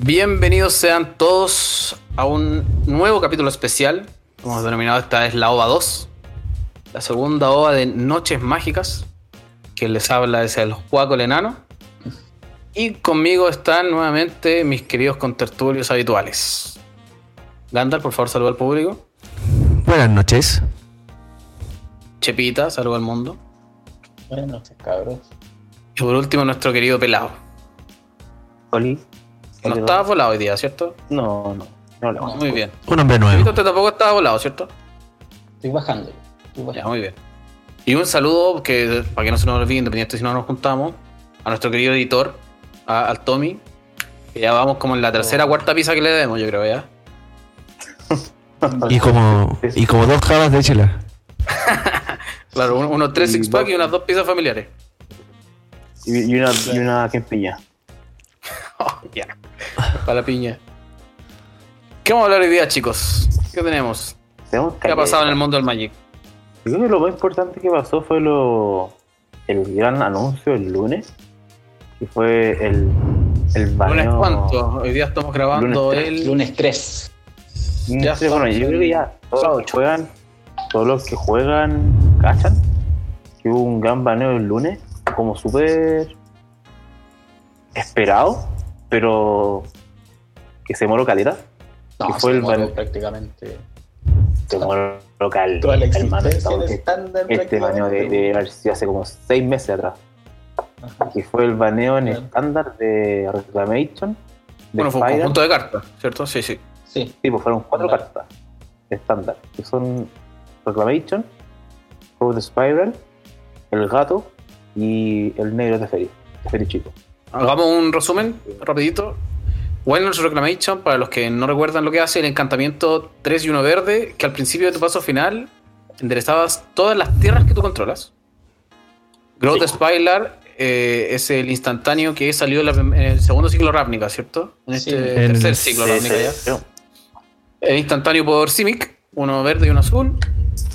Bienvenidos sean todos a un nuevo capítulo especial. Hemos denominado esta vez la OVA 2. La segunda OVA de Noches Mágicas. Que les habla es el Juaco el Enano. Y conmigo están nuevamente mis queridos contertulios habituales. Gandalf, por favor, saluda al público. Buenas noches. Chepita, saluda al mundo. Buenas noches, cabros. Y por último, nuestro querido pelado. Oli. No estaba volado hoy día, ¿cierto? No, no. No lo Muy bien. Un hombre nuevo. usted tampoco estaba volado, ¿cierto? Estoy bajando. Estoy Ya, bajando. muy bien. Y un saludo, que para que no se nos olvide, independiente si no nos juntamos, a nuestro querido editor, a- al Tommy, que ya vamos como en la tercera o cuarta pizza que le demos, yo creo, ya. Y como, y como dos jabas de chela. Claro, un- unos tres six pack y unas dos pizzas familiares. Y, y una, y una quempilla. Oh, ya. Para la piña. ¿Qué vamos a hablar hoy día, chicos? ¿Qué tenemos? Tenemos ¿Qué ha pasado en el mundo del Magic? Yo creo que lo más importante que pasó fue lo el gran anuncio el lunes. Que fue el, el ¿Lunes baneo. cuánto? Hoy día estamos grabando Lunes el... Lunes 3. No Ya sé, bueno, yo creo que ya todos sábado los que juegan, todos los que juegan, cachan. Que hubo un gran baneo el lunes, como súper esperado, pero que se moró caleta. No, Que fue se el prácticamente. Se moró cal, Toda la el existencia del este- estándar. Este baneo de, de haber sido hace como seis meses atrás. Que fue el baneo en estándar de Reclamation. De Bueno, fue un Spider. conjunto de cartas, ¿cierto? Sí, sí. Sí, Sí, pues fueron cuatro Claro. cartas estándar. Que son Reclamation, de Spiral, el gato y el negro de Feri. De Feri chico. Hagamos un resumen rapidito. Wilderness Reclamation, para los que no recuerdan lo que hace, el encantamiento 3 y 1 verde, que al principio de tu paso final enderezabas todas las tierras que tú controlas. Growth Sí. Spylar eh, es el instantáneo que salió en, la prim- en el segundo ciclo Ravnica, ¿cierto? En este tercer ciclo Sí, Ravnica ya. El instantáneo por Simic, uno verde y uno azul,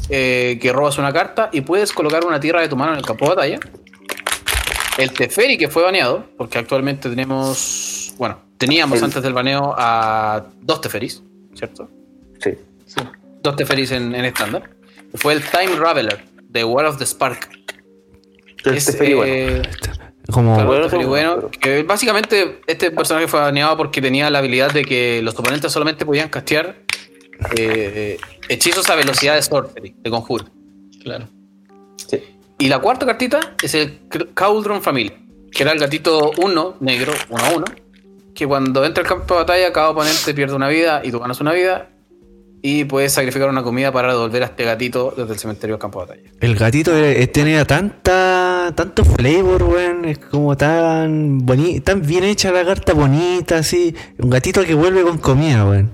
eh, que robas una carta y puedes colocar una tierra de tu mano en el campo de batalla. El Teferi, que fue baneado, porque actualmente tenemos. Bueno, teníamos El- antes del baneo a dos Teferis, ¿cierto? Sí. sí. Dos Teferis en en estándar. Fue el Time Raveler, de War of the Spark. El Es, Teferi, bueno. eh, Como Claro, Bueno, Teferi bueno, pero- que básicamente este personaje fue baneado porque tenía la habilidad de que los oponentes solamente podían castear eh, hechizos a velocidad de sorcery, de conjuro. Claro. Y la cuarta cartita es el Cauldron Family, que era el gatito 1, negro, 1 a 1, que cuando entra al campo de batalla cada oponente pierde una vida y tú ganas una vida y puedes sacrificar una comida para devolver a este gatito desde el cementerio al campo de batalla. el gatito eh, tenía tanta, tanto flavor, weón. Es como tan bonita, tan bien hecha la carta, bonita, así. Un gatito que vuelve con comida, weón.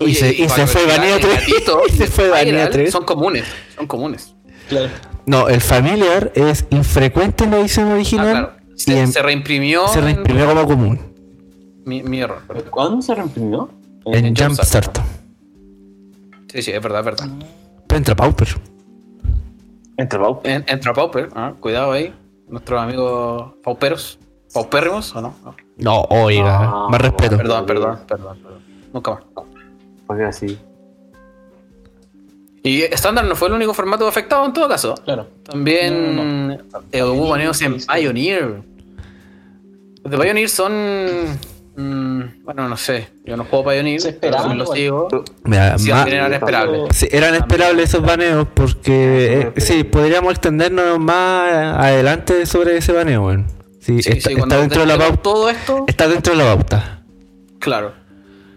Y se, y se fue baneado tres. gatito y se fue baneado tres. Son comunes, son comunes. Claro. No, el familiar es infrecuente en la edición Ah, original. claro. y Se, en- se reimprimió. se en- reimprimió como común. Mi, mi error. perdón. ¿Cuándo se reimprimió? En, en Jumpstart. Sí, sí, es verdad, es verdad. Pero entra Pauper. Entre Pau. En- Entra Pauper, ah, cuidado ahí. Nuestros amigos pauperos. ¿Paupérrimos o no? No. No, oiga, No, más respeto. Perdón, perdón, perdón, perdón. Nunca más. Porque así. Y estándar no fue el único formato afectado en todo caso. Claro. También eh, hubo baneos en. Pioneer. Los de Pioneer son. mm, bueno, no sé. Yo no juego Pioneer. Se esperaba, pero sí lo igual. sigo. Mira, Sí, más- eran esperables. Sí, eran esperables esos baneos porque eh, sí, podríamos extendernos más adelante sobre ese baneo, weón. Sí, Sí, está, sí, está cuando dentro de la pauta. todo esto. Está dentro de la pauta. Claro.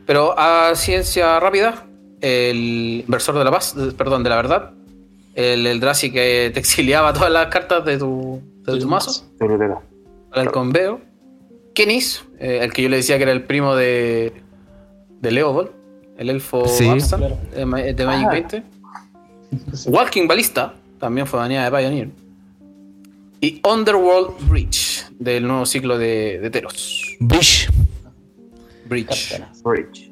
Pero a ciencia rápida, el inversor de la paz, de- perdón, de la verdad, el Eldrazi que te exiliaba todas las cartas de tu, de tu mazo, para el conveo. Kenis, eh, el que yo le decía que era el primo de, de Leovold, el elfo Sí. Abstan, Claro. de, Ma- de Magic Ah. 20. Walking Ballista, también fue baneada de Pioneer. Y Underworld Breach, del nuevo ciclo de, de Teros. Breach. Carteras. Bridge.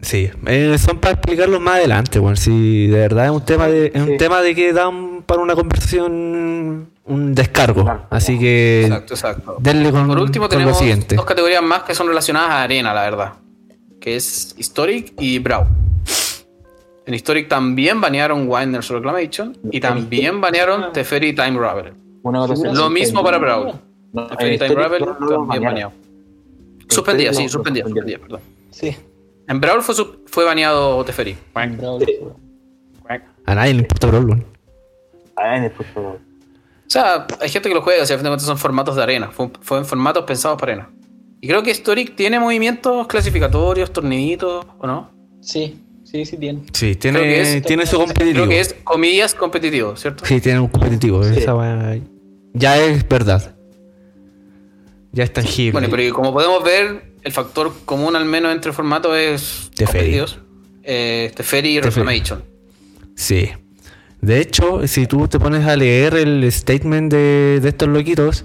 Sí, eh, son para explicarlo más adelante, weón. Sí, de verdad es un tema de, es un tema de que da un para una conversión, un descargo. Así que Exacto, exacto. denle con, Por último con lo tenemos siguiente. dos categorías más que son relacionadas a arena, la verdad. Que es Historic y Brawl. En Historic también banearon Winders Reclamation y también banearon Teferi Time Raveler. Lo mismo para Brawl. No, Teferi Time Raveler no- también baneado. Suspendía, Historic sí, suspendía, perdón. Sí. En Brawl fue, su- fue baneado Teferi. A nadie le importa Brawl, weón. Ah, en el puesto. O sea, hay gente que lo juega, o sea, al fin de cuentas son formatos de arena. Fue, fue en formatos pensados para arena. Y creo que Historic tiene movimientos clasificatorios, torniditos, ¿o no? Sí, sí, sí tiene. Sí, tiene, Creo que es- tiene su competitivo. Creo que es, comillas, competitivo, ¿cierto? Sí, tiene un competitivo. Sí. Esa ya es verdad. Ya es tangible. Bueno, pero como podemos ver, el factor común al menos entre formatos es Teferi. Eh, Teferi y Teferi. Reclamation. Sí. De hecho, si tú te pones a leer el statement de, de estos loquitos,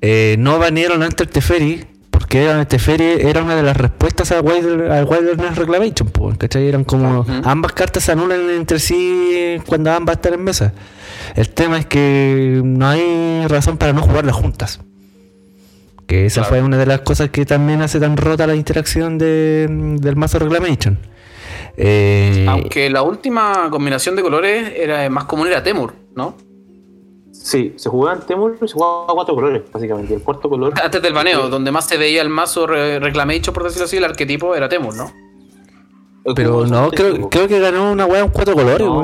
eh, no banearon antes el Teferi, porque era, el Teferi era una de las respuestas al Wilderness Reclamation, ¿cachai? Eran como ambas cartas se anulan entre sí cuando ambas están en mesa. El tema es que no hay razón para no jugarlas juntas. Que esa Claro. fue una de las cosas que también hace tan rota la interacción de, del mazo Reclamation. Eh, Aunque la última combinación de colores era más común era Temur, ¿no? Sí, se jugaba en Temur y se jugaba a cuatro colores, básicamente. El cuarto color. Antes del baneo, donde más se veía el mazo re- Reclamation, por decirlo así, el arquetipo era Temur, ¿no? Pero no, creo, creo que ganó una weá en cuatro colores, No,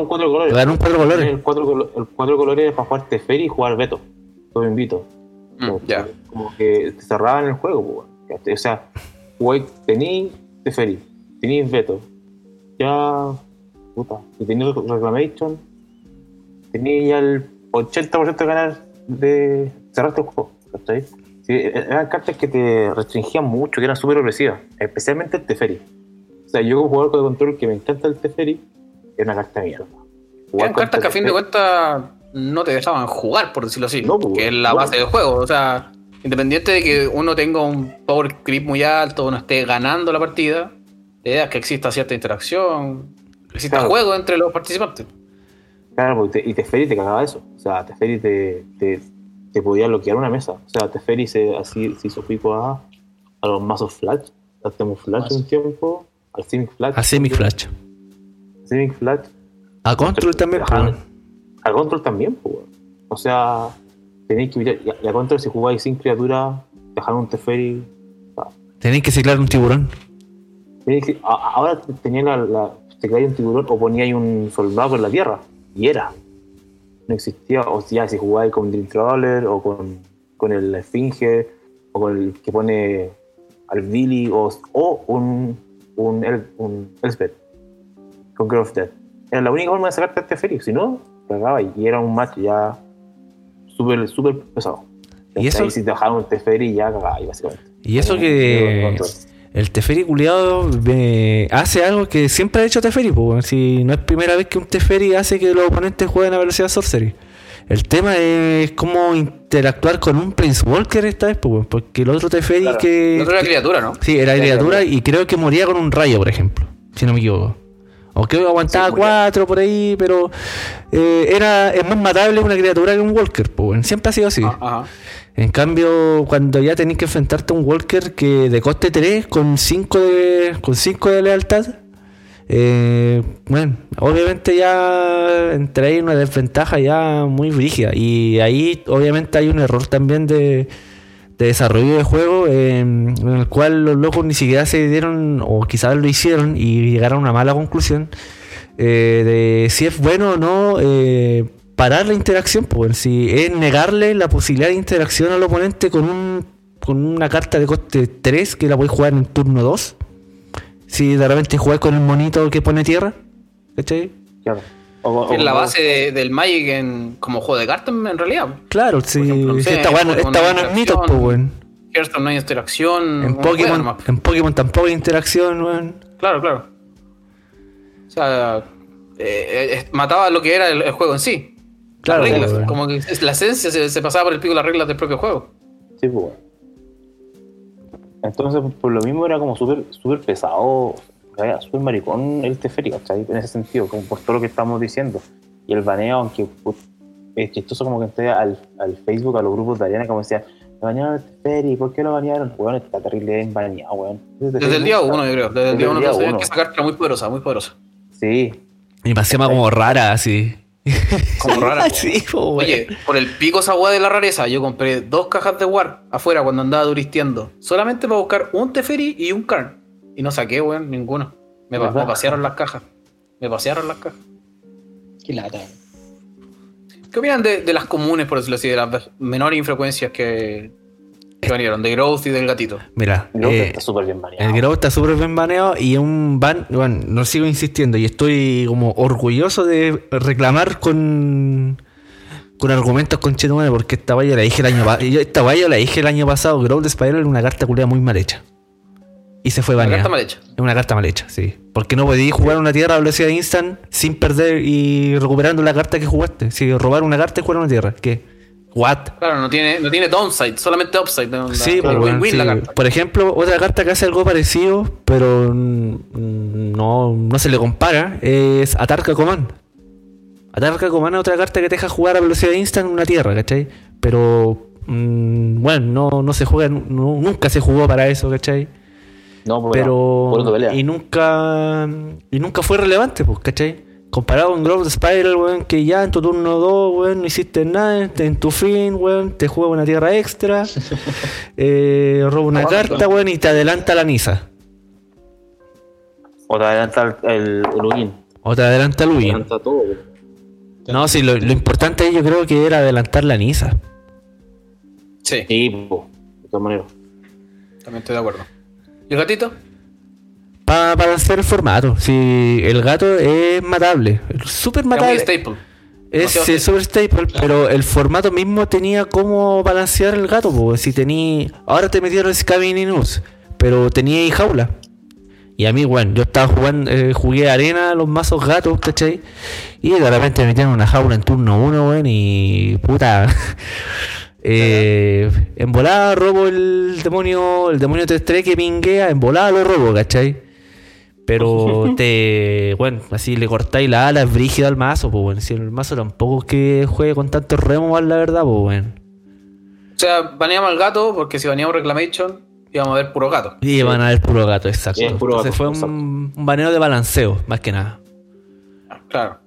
un cuatro colores. Ganó un cuatro colores. El cuatro, colo- el cuatro colores es para jugar Teferi y jugar Beto. Lo invito. Mm, ya. Como que te cerraban el juego, pues. O sea, jugáis, tenéis Teferi, tenéis Beto. Ya. Puta. Y tenéis Reclamation. Tenéis ya el 80% de ganar de cerrarte el juego. ¿cachai? Sí, e- eran cartas que te restringían mucho, que eran súper opresivas. Especialmente el Teferi. O sea, yo como jugador de control que me encanta el Teferi, es una carta de mierda. Eran cartas que a fin de cuentas no te dejaban jugar, por decirlo así. No, que es la no. base del juego. O sea, independiente de que uno tenga un power creep muy alto, uno esté ganando la partida, la idea es que exista cierta interacción, que exista Claro. juego entre los participantes. Claro, porque te- y Teferi te cagaba eso. O sea, Teferi te, te, te podía bloquear una mesa. O sea, Teferi se, así, se hizo pico a, a los mazos Flash, al Temu Flash un tiempo, al Simic Flash. A Simic Flash. Simic Flash. A Control también, weón. A Control también, pues. O sea, tenéis que evitar. Y a, y a Control, si jugáis sin criatura, dejar un Teferi. Tenéis que ciclar un tiburón. tenéis que- a- ahora tenía la, la, te un tiburón o poníais un soldado en la tierra. Y era. No existía. O sea, si jugáis con Dream Trawler o con, con el Esfinge o con el que pone al Billy o, o un, un, El- un Elspeth con Grove of Death. Era la única forma de sacarte a este Félix. Si no, cagaba y y era un match ya súper, súper pesado. Y eso- Ahí si te dejaron un Teferi ya cagaba, básicamente. Y eso que el Teferi culiado hace algo que siempre ha hecho Teferi, po, weón. si no es primera vez que un Teferi hace que los oponentes jueguen a velocidad Sorcery. El tema es cómo interactuar con un Prince Walker esta vez, po, weón, porque el otro Teferi Claro. que... La otra era criatura, ¿no? Sí, era Era criatura criatura. y creo que moría con un rayo, por ejemplo, si no me equivoco. O creo que aguantaba cuatro por ahí, pero eh, era es más matable una criatura que un Walker, weón. siempre ha sido así. Ah, Ajá. En cambio, cuando ya tenés que enfrentarte a un Walker que de coste 3 con 5 de, con 5 de lealtad, eh, bueno, obviamente ya entra ahí una desventaja ya muy brígida. Y ahí obviamente hay un error también de, de desarrollo de juego eh, en el cual los locos ni siquiera se dieron, o quizás lo hicieron y llegaron a una mala conclusión eh, de si es bueno o no eh, parar la interacción, pues si es negarle la posibilidad de interacción al oponente con un con una carta de coste 3 que la puedes jugar en turno 2. Si de repente juegas con el monito que pone tierra, ¿cachai? Claro. O- es la o- base de- del Magic en, como juego de cartas, en realidad. Claro, si, ejemplo, no si sé, esta weá no- con esta una weá no es mitos, pues weón. Hearthstone no hay interacción. En Pokémon, en Pokémon tampoco hay interacción, weón. Claro, claro. O sea, eh, eh, mataba lo que era el, el juego en sí. Claro, las reglas, weón. como que es- la esencia se, se pasaba por el pico de las reglas del propio juego. Sí, pues, bueno. Entonces, por lo mismo era como súper súper pesado, era súper maricón el Teferi, ¿cachai? En ese sentido, como por todo lo que estamos diciendo. Y el baneo, aunque put- es chistoso como que entré al, al Facebook, a los grupos de Ariana, como decían, me banearon este Teferi, ¿por qué lo banearon? Weón, está terrible bien baneado, weón. Desde el día uno, yo creo. Desde el día uno, día uno. que esa carta era muy poderosa, muy poderosa. Sí, Y me hacía más como rara, así. Como rara. po. sí, po, weón. Oye, por el pico esa de la rareza, yo compré dos cajas de War afuera cuando andaba turisteando. Solamente para buscar un Teferi y un Karn. Y no saqué, weón, ninguno. Me, me pasearon las cajas. Me pasearon las cajas. Qué lata. ¿Qué opinan de, de las comunes, por decirlo así, de las menores infrecuencias que, que vinieron? De Growth y del gatito. Mira, Luego eh, está súper bien baneado. el Grau está súper bien baneado y un ban, bueno, no sigo insistiendo y estoy como orgulloso de reclamar con con argumentos con porque esta valla la dije el año pasado. Esta valla la dije el año pasado. Growl de Spiral era una carta culia muy mal hecha. Y se fue baneada. carta mal hecha. Es una carta mal hecha, sí. Porque no podías jugar una tierra a velocidad instant sin perder y recuperando la carta que jugaste. Si robar una carta y jugar una tierra. ¿Qué? What? Claro, no tiene, no tiene downside, solamente upside. no, la- Sí, claro, pues, bueno, sí. la carta. Por ejemplo, otra carta que hace algo parecido, pero no, no se le compara, es Atarca Command. Atarca Command es otra carta que te deja jugar a velocidad instant en una tierra, ¿cachai? Pero, mm, bueno, no, no se juega, no- nunca se jugó para eso, ¿cachai? No, pues, pero eso pelea. y nunca y nunca fue relevante pues ¿cachai? comparado con Growth Spiral weón que ya en tu turno 2 weón no hiciste nada en- en tu fin weón te juega una tierra extra eh, roba una carta weón y te adelanta la Nisa O te adelanta el, el, o te adelanta el Te Win adelanta todo, weón. no sí lo, lo importante ahí yo creo que era adelantar la Nisa Sí, Sí, po, de todas maneras. también estoy de acuerdo. ¿Y el gatito? para balancear el formato si el gato es matable súper matable staple. Es Demasiado eh, super staple, pero el formato mismo tenía cómo balancear el gato. po. Si tenía. Ahora te metieron Scavenging News, pero tenía jaula. Y a mí, bueno, yo estaba jugando, eh, jugué arena, los mazos gatos, ¿cachai? Y de repente me metieron una jaula en turno 1, weón, y puta. eh, en volada robo el demonio, el demonio 3-3 que pinguea, en volada lo robo, ¿cachai? Pero te, bueno, así le cortáis la ala, es brígido al mazo, pues bueno. Si el mazo tampoco es que juegue con tantos remos, la verdad, pues bueno. O sea, baneamos al gato porque si baneamos Reclamation íbamos a ver puro gato. Y van a ver puro gato, exacto. Sí, es puro Entonces gato, fue un, un baneo de balanceo, más que nada. Claro.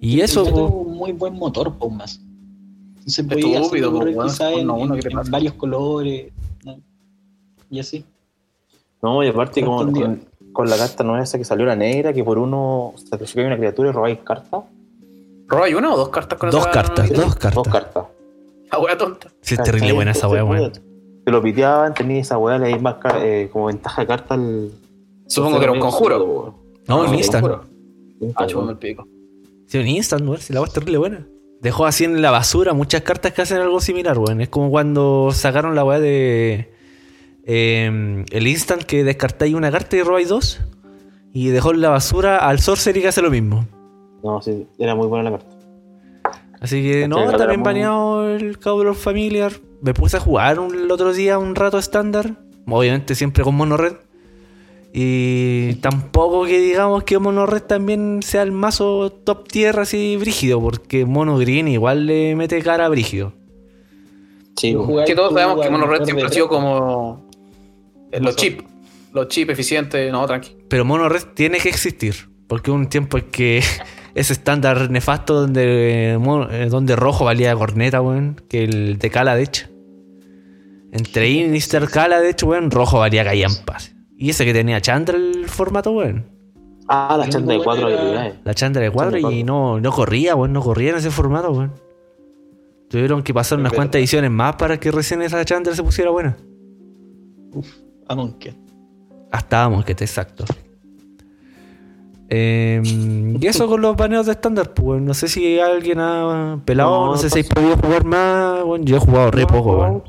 Y eso, El gato po, es un muy buen motor, pues más. Se Estúpido, podía hacer weón, en, uno a uno, en- ¿qué te en varios colores. ¿no? Y así. No, y aparte con, con, con la carta nueva esa que salió la negra, que por uno sacrificáis una criatura y robáis cartas. ¿Robáis una o dos cartas con dos esa- cartas, dos Dos cartas. cartas. La wea tonta. Sí, es terrible buena esa wea, weón. Te lo piteaban, tenías esa weá, le dais más eh, como ventaja de carta al. Supongo que era un conjuro. No, Ah, un instant. conjuro. Ah, chupame el pico. Sí, un instant, weón. Si la wea es terrible buena. Dejó así en la basura muchas cartas que hacen algo similar, weón. Es como cuando sacaron la weá de. eh, el instant que descartáis una carta y robáis dos. Y dejó en la basura al sorcery que hace lo mismo. No, sí, era muy buena la carta. Así que no, bien muy- baneado el Cowboy Familiar. Me puse a jugar un- el otro día un rato estándar. Obviamente siempre con Mono Red. Y tampoco que digamos que Mono Red también sea el mazo top tier así brígido. Porque Mono Green igual le mete cara a brígido. Sí, Que todos sabemos que Mono Red siempre ha sido como. Los chip. Los chip eficientes. No, tranqui. Pero Mono Red tiene que existir. Porque hubo un tiempo en que ese estándar nefasto donde, eh, eh, donde rojo valía corneta, weón. Que el de Cala, de hecho. Entre Inister Cala, de hecho, weón, rojo valía callampas. Y ese que tenía Chandra el formato, weón. Ah, la El chanta de único cuatro bueno era- habilidades. La Chandra de cuadro Chandra de y no, no corría, weón. No corría en ese formato, weón. Tuvieron que pasar unas cuantas ediciones más para que recién esa Chandra se pusiera buena. Amonkhet. Hasta vamos, que te exacto. Eh, y eso con los baneos de estándar, pues no sé si alguien ha pelado, no, No, sé si habéis podido jugar más, bueno, yo he jugado re No, poco.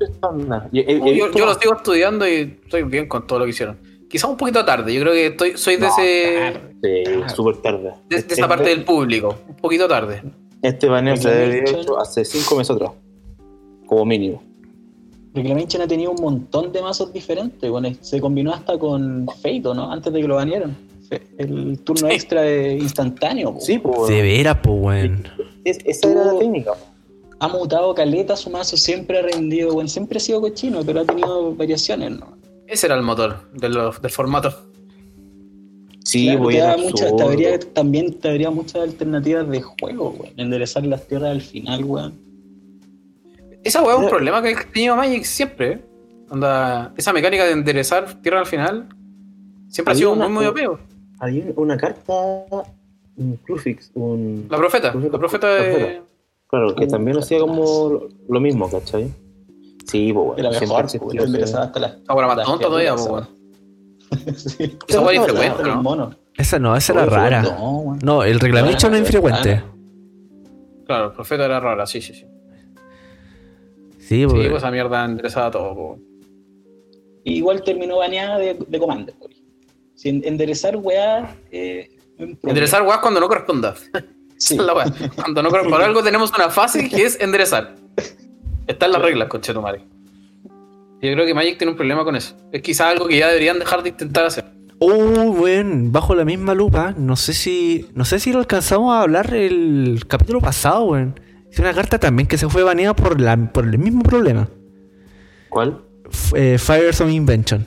Yo, Yo, lo sigo estudiando y estoy bien con todo lo que hicieron. Quizá un poquito tarde. Yo creo que estoy, soy de, No, ese, Sí, súper tarde. de, de esa parte del público. Un poquito tarde. Este baneo se debe hecho hace cinco meses atrás. Como mínimo. Reclamation ha tenido un montón de mazos diferentes. Bueno, se combinó hasta con Fate, ¿o ¿no? Antes de que lo banearan. el turno Sí. extra de instantáneo. po. Sí, pues. De veras, pues, weón. Es- esa era la técnica. Ha mutado caleta, su mazo siempre ha rendido, bueno, siempre ha sido cochino, pero ha tenido variaciones, ¿no? Ese era el motor de los- del formato. Sí, Claro, te, da era mucha- absurdo. te habría- también te daría muchas alternativas de juego, weón. Enderezar las tierras al final, weón. Esa weá es un Eh. problema que ha tenido Magic siempre. ¿eh? Onda, esa mecánica de enderezar tierra al final siempre ha sido una- muy, muy apego. Había una carta, un Crufix, un. La profeta, la profeta de. Profeta. Claro, que también hacía como lo- lo mismo, ¿cachai? Sí, pues bueno. Era siempre mejor, ese- Enderezar hasta las. Ahora más tonta todavía, pues, weón. weón. Sí. Esa weá es Pero infrecuente, ¿no? monos. Esa no, esa era rara. No, weón. No, el Reclamation no es infrecuente. Claro, el profeta era rara, sí, sí, sí. Sí, Sí, pues. pues esa mierda enderezaba todo, po. Igual terminó baneada de, de Commander, por ejemplo. Si en- enderezar weá. Eh. Enderezar weá cuando no corresponda. Sí. La. Cuando no corresponde. Por algo tenemos una fase que es enderezar. Están las reglas, conchetumare. Yo creo que Magic tiene un problema con eso. Es quizá algo que ya deberían dejar de intentar hacer. Oh, weón, bajo la misma lupa, no sé si no sé si lo alcanzamos a hablar el capítulo pasado, weón. Es una carta también que se fue baneada por la por el mismo problema. ¿Cuál? F- eh, Fires of Invention.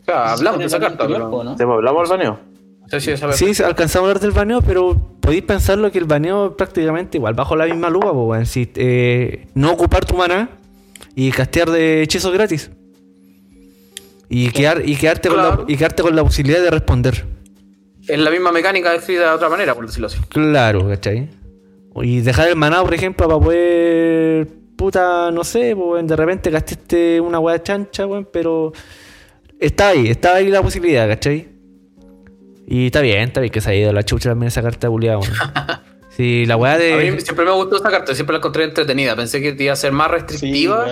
O sea, hablamos de esa En carta, pero ¿no? ¿Te hablamos al baneo? Sí, se- alcanzamos a hablar del baneo, pero podéis pensarlo que el baneo prácticamente igual, bajo la misma lupa, pues. Si eh, no ocupar tu maná y castear de hechizos gratis. Y, quedar, y, quedarte con la, y quedarte con la posibilidad de responder. es la misma mecánica escrita de otra manera, por decirlo así. Claro, ¿cachai? Y dejar el maná, por ejemplo, para poder. Puta, no sé, pues, de repente gastaste una weá chancha, weón, pero. Está ahí, está ahí la posibilidad, ¿cachai? Y está bien, está bien que se ha ido la chucha también esa carta culiada, weón. Sí, la weá A mí de. siempre me gustó esta carta, siempre la encontré entretenida. Pensé que te iba a ser más restrictiva.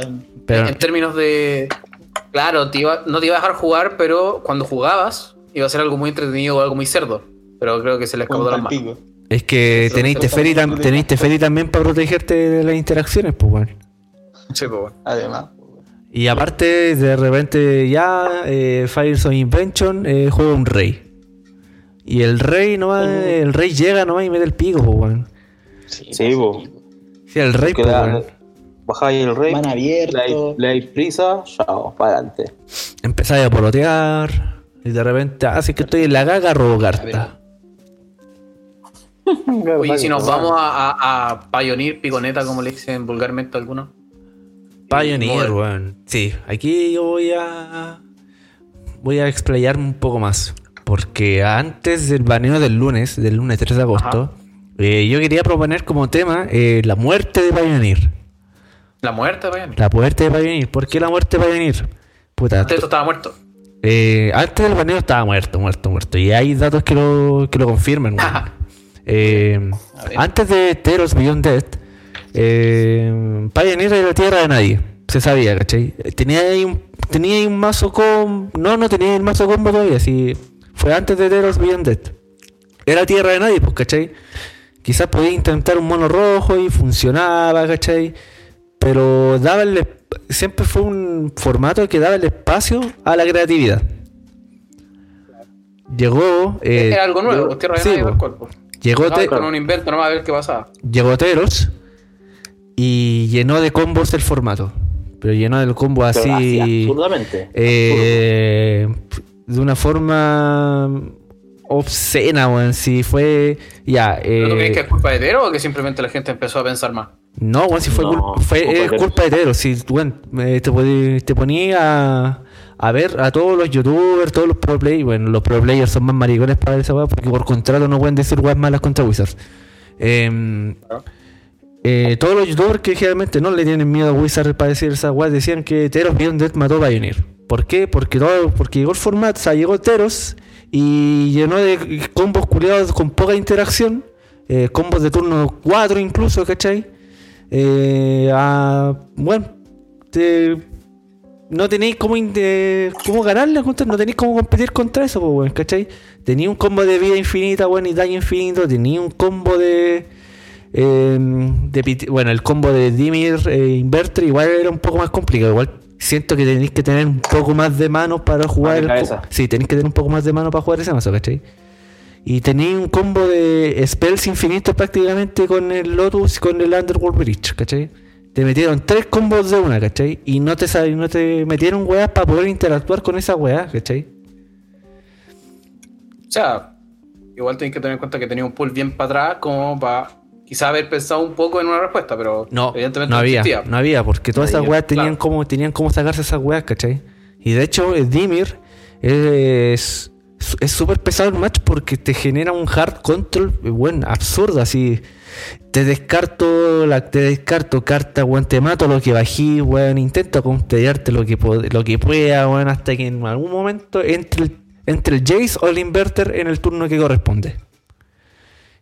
Pero, en términos de. Claro, te iba- no te iba a dejar jugar, pero cuando jugabas iba a ser algo muy entretenido o algo muy cerdo. Pero creo que se le escapó de las manos. es que tenéis Teferi, tam- tenéis Teferi también para protegerte de las interacciones, pues, weón. Sí, pues bueno. Además, weón. Y aparte, de repente ya, eh, Fires of Invention eh, juega un rey. Y el rey nomás, el rey llega nomás y mete el pico, weón. Sí, Sí, po. Sí, el rey, weón. Bajáis el rey, Man le abierto. le dais prisa, chao, para adelante. Empezáis a polotear. Y de repente, ah, si es que estoy en la caga, robo carta. Oye, si nos vamos a, a, a Pioneer, Piconeta, como le dicen vulgarmente a algunos. Pioneer, weón. Sí, aquí yo voy a. Voy a explayarme un poco más. Porque antes del baneo del lunes, del lunes 3 de agosto, eh, yo quería proponer como tema eh, la muerte de Pioneer. La muerte de Pioneer. La muerte de Pioneer. ¿Por qué la muerte de Pioneer? Puta, Antes esto estaba muerto. eh, antes del baneo estaba muerto, muerto, muerto. Y hay datos que lo, que lo confirman. ver. antes de Teros Beyond Death, Pioneer era tierra de nadie. Se sabía, ¿cachai? Tenía ahí un, tenía ahí un mazo combo. No, no tenía el mazo combo todavía. Sí, fue antes de Teros Beyond Death. Era tierra de nadie, pues, ¿cachai? Quizás podía intentar un mono rojo y funcionaba, ¿cachai? Pero daba el, siempre fue un formato que daba el espacio a la creatividad. Llegó. eh, Era algo nuevo, llegó- tierra de sí, nadie po. del cuerpo. Llegó, Te- con un invento nomás a ver qué pasaba. llegó Teros y llenó de combos el formato. Pero llenó del combo Pero así, así. absurdamente. eh, de una forma obscena, weón. Si fue. Ya. ¿Pero tú eh, crees que es culpa de Tero o que simplemente la gente empezó a pensar más? No, weón, si fue, No, cul- fue culpa de es Teros. culpa de Teros. Si, weón, eh, te, te ponía a, a ver a todos los youtubers, todos los pro players. Bueno, los pro players son más maricones para esa weá porque por contrato no pueden decir weas malas contra Wizards. Em, Claro. eh, todos los youtubers que generalmente no le tienen miedo a Wizards para decir esa weá decían que Teros Beyond Death mató a Pioneer. ¿Por qué? Porque, todo, porque llegó el formato, o sea, llegó Teros y llenó de combos culiados con poca interacción. eh, combos de turno 4 incluso, ¿cachai? Eh, bueno, no tenéis cómo, de- cómo ganarle no tenéis cómo competir contra eso, pues, weón, ¿cachai? Tenía un combo de vida infinita, bueno, y daño infinito, tenía un combo de. eh, de bueno, el combo de Dimir eh, Inverter igual era un poco más complicado. Igual siento que tenéis que tener un poco más de mano para jugar. el cabeza. sí, tenéis que tener un poco más de mano para jugar ese mazo, ¿cachai? Y tenéis un combo de spells infinitos prácticamente con el Lotus y con el Underworld Breach, ¿cachai? Te metieron tres combos de una, ¿cachai? Y no te, sal- no te metieron weas para poder interactuar con esa wea, ¿cachai? O sea, igual tenéis que tener en cuenta que tenía un pool bien para atrás como para quizá haber pensado un poco en una respuesta, pero No, evidentemente no había, existía. no había, porque todas No esas weas tenían claro. como, tenían como sacarse esas weas, ¿cachai? Y de hecho, el Dimir es es súper pesado el match porque te genera un hard control, eh, bueno, absurdo, así. Te descarto, la, te descarto carta, weón, te mato lo que bají, weón, intento constellarte lo que, lo que pueda, weón, hasta que en algún momento entre el, entre el Jace o el Inverter en el turno que corresponde.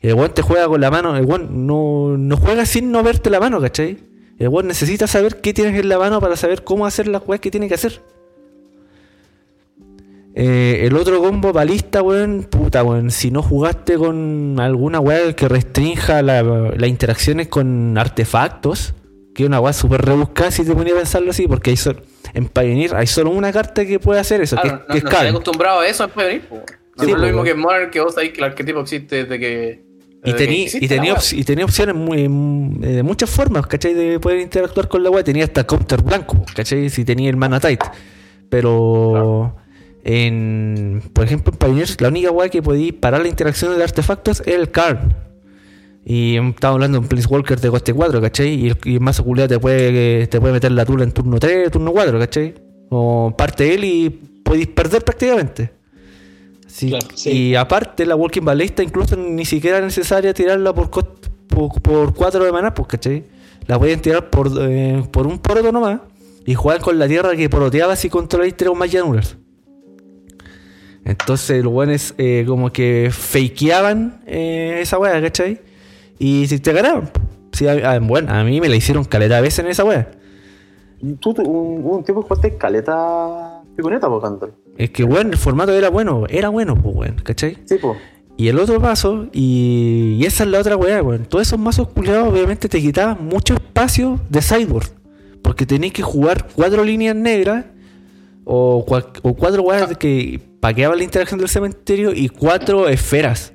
Y el weón te juega con la mano, el weón no, no juega sin no verte la mano, ¿cachai? El weón necesita saber qué tienes en la mano para saber cómo hacer las weas que tiene que hacer. Eh, el otro combo balista, weón, puta, weón, si no jugaste con alguna wea que restrinja la- las interacciones con artefactos, que es una wea súper rebuscada si te ponía a pensarlo así, porque hay sol- en Pioneer hay solo una carta que puede hacer eso, Claro, que, no, que es no Karn. acostumbrado a eso en Pioneer. po. No Sí, es lo mismo que en Modern, que vos sabés que el arquetipo existe desde que. Y, existe y, tenía wea. op- y tenía opciones muy, mm, eh, de muchas formas, ¿cachai? De poder interactuar con la web. Tenía hasta counter blanco, ¿cachai? Si tenía el mana tight. Pero, en, por ejemplo, en Pioneer, la única web que podía parar la interacción de artefactos es el Karn. Y estamos hablando de un Planeswalker de coste 4, ¿cachai? Y el, y el mazo te puede, te puede meter la tula en turno 3, turno 4, ¿cachai? O parte él y podéis perder prácticamente. Sí. Claro, sí. Y aparte, la Walking Ballista incluso ni siquiera es necesaria tirarla por, cost- por, por 4 de maná, pues, ¿cachai? La pueden tirar por, eh, por un poroto nomás y jugar con la tierra que poroteaba si controláis tres o más llanuras. Entonces los buenos eh, como que fakeaban eh, esa wea, ¿cachai? Y si te ganaban. Sí, a- a- bueno, a mí me la hicieron caleta de veces en esa wea. Tú un, un tiempo jugaste caleta piconeta, por cantar. Es que, bueno, el formato era bueno, era bueno, pues, weón, ¿cachai? Sí, pues. Y el otro paso, y, y esa es la otra weá, weón. Todos esos mazos culiados obviamente te quitaban mucho espacio de sideboard. Porque tenías que jugar cuatro líneas negras o, cua- o cuatro weas que paqueaban la interacción del cementerio y cuatro esferas.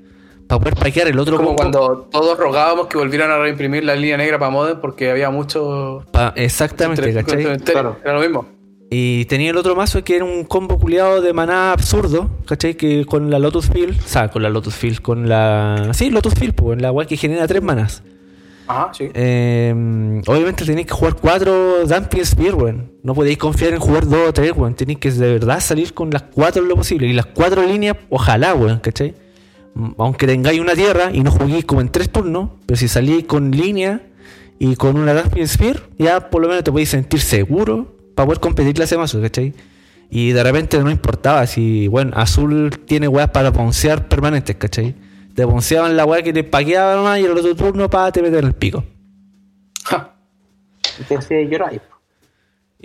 Para poder paquear el otro Como combo. cuando todos rogábamos que volvieran a reimprimir la línea negra para Modern porque había mucho. Pa- exactamente, entre- ¿cachai? Claro. Era lo mismo. Y tenía el otro mazo que era un combo culiado de maná absurdo, ¿cachai? Que con la Lotus Field, o sea, con la Lotus Field, con la. Sí, Lotus Field, pues, la weá que genera tres manas. Ajá, sí. Eh, obviamente tenéis que jugar cuatro Dumping Spear, weón. No podéis confiar en jugar dos o tres, weón. Tenéis que de verdad salir con las cuatro lo posible. Y las cuatro líneas, ojalá, weón, ¿cachai? M- Aunque tengáis una tierra y no juguéis como en tres turnos, pero si salís con línea y con una Dumping Spear, ya por lo menos te podéis sentir seguro para poder competirle a ese mazo, ¿cachai? Y de repente no importaba si, bueno, azul tiene weas para poncear permanentes, ¿cachai? Te ponceaban la wea que te paqueaba nomás y el otro turno para te meter el pico. Ja. Y te hacía llorar.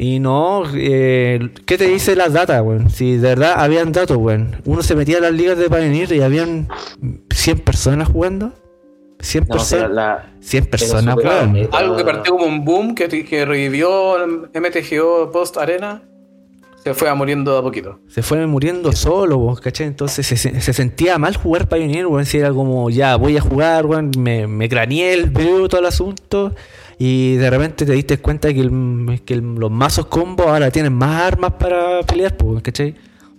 Y no, eh, ¿qué te dice las datas, weón? Si de verdad habían datos, weón. Uno se metía a las ligas de Pioneer y habían 100 personas jugando. 100 No, o sea, personas. la, 100 personas, súper weón. bonito. Algo que partió como un boom que, que revivió MTGO post arena se fue a muriendo de a poquito. Se fueron muriendo solo, ¿cachai? Entonces se, se- se sentía mal jugar Pioneer, weón. Si era como, ya, voy a jugar, weón. Me, me craneé el veo todo el asunto. Y de repente te diste cuenta que, el- que el- los mazos combo ahora tienen más armas para pelear, pues, ¿cachai?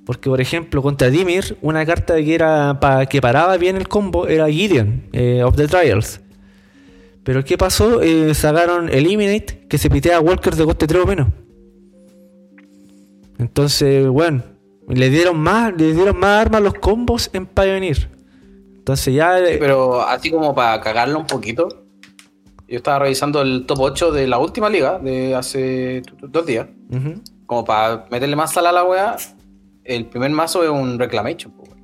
Porque, por ejemplo, contra Dimir, una carta que era para que paraba bien el combo era Gideon eh, of the Trials. Pero ¿qué pasó? Eh, sacaron Eliminate, que se pitea a Walker de coste 3 o menos. Entonces, bueno, le dieron más, le dieron más armas los combos en Pioneer. Entonces ya. Pero así como para cagarlo un poquito, yo estaba revisando el top 8 de la última liga de hace dos días. Como para meterle más sal a la wea, el primer mazo es un Reclamation. wea.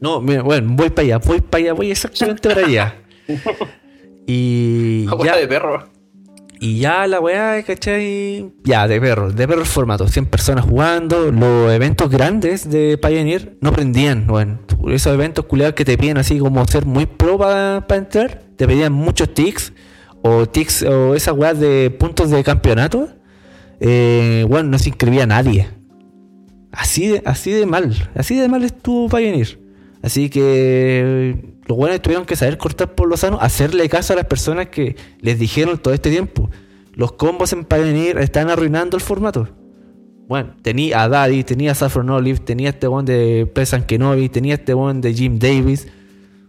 No, mira, bueno, voy para allá, voy para allá, voy exactamente para allá. Y Una wea ya, de perro. y ya la weá, ¿cachai? Ya, de perro, de perro el formato. 100 personas jugando. Los eventos grandes de Pioneer no prendían, bueno. Esos eventos culiados que te piden así como ser muy pro para entrar, te pedían muchos tics o tics o esas weas de puntos de campeonato. eh, bueno, no se inscribía nadie. Así de, así de mal, así de mal estuvo Pioneer. Así que los buenos tuvieron que saber cortar por lo sano, hacerle caso a las personas que les dijeron todo este tiempo. Los combos en Pioneer están arruinando el formato. Bueno, tenía a Daddy, tenía a Saffron Olive, tenía este one de Pesan Kenobi, tenía este one de Jim Davis.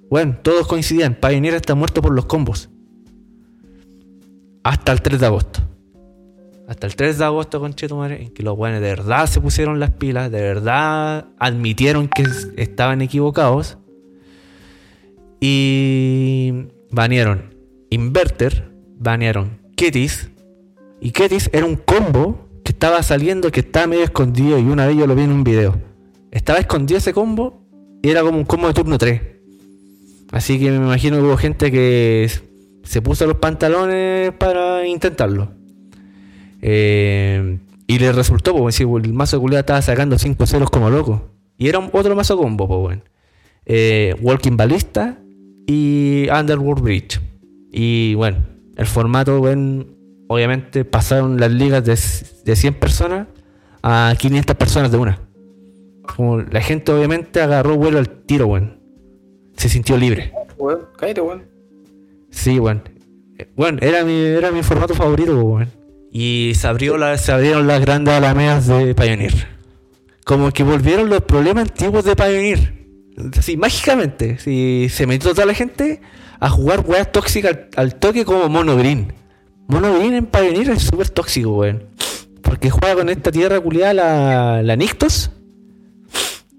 Bueno, todos coincidían. Pioneer está muerto por los combos. Hasta el 3 de agosto. Hasta el 3 de agosto, con Chetumare, en que los buenos de verdad se pusieron las pilas, de verdad admitieron que estaban equivocados. Y banearon Inverter, banearon Ketis. Y Ketis era un combo que estaba saliendo, que estaba medio escondido. Y una vez yo lo vi en un video. Estaba escondido ese combo y era como un combo de turno 3. Así que me imagino que hubo gente que se puso los pantalones para intentarlo. Eh, y le resultó, pues, el mazo de culiada estaba sacando 5 ceros como loco. Y era un- otro mazo combo, pues, bueno. Eh, Walking Ballista y Underworld Bridge. Y bueno, el formato, bueno, obviamente pasaron las ligas de, de 100 personas a 500 personas de una. Como la gente obviamente agarró vuelo al tiro, bueno. Se sintió libre. Weón, cállate, weón. Sí, bueno. Bueno, era mi, era mi formato favorito, weón. Y se, abrió se abrieron las grandes alamedas de Pioneer. Como que volvieron los problemas antiguos de Pioneer. Así, mágicamente. Sí, se metió toda la gente a jugar weas tóxicas al, toque como Mono Green. Mono Green en Pioneer es súper tóxico, weón. Porque juega con esta tierra culiada, la, la Nictos.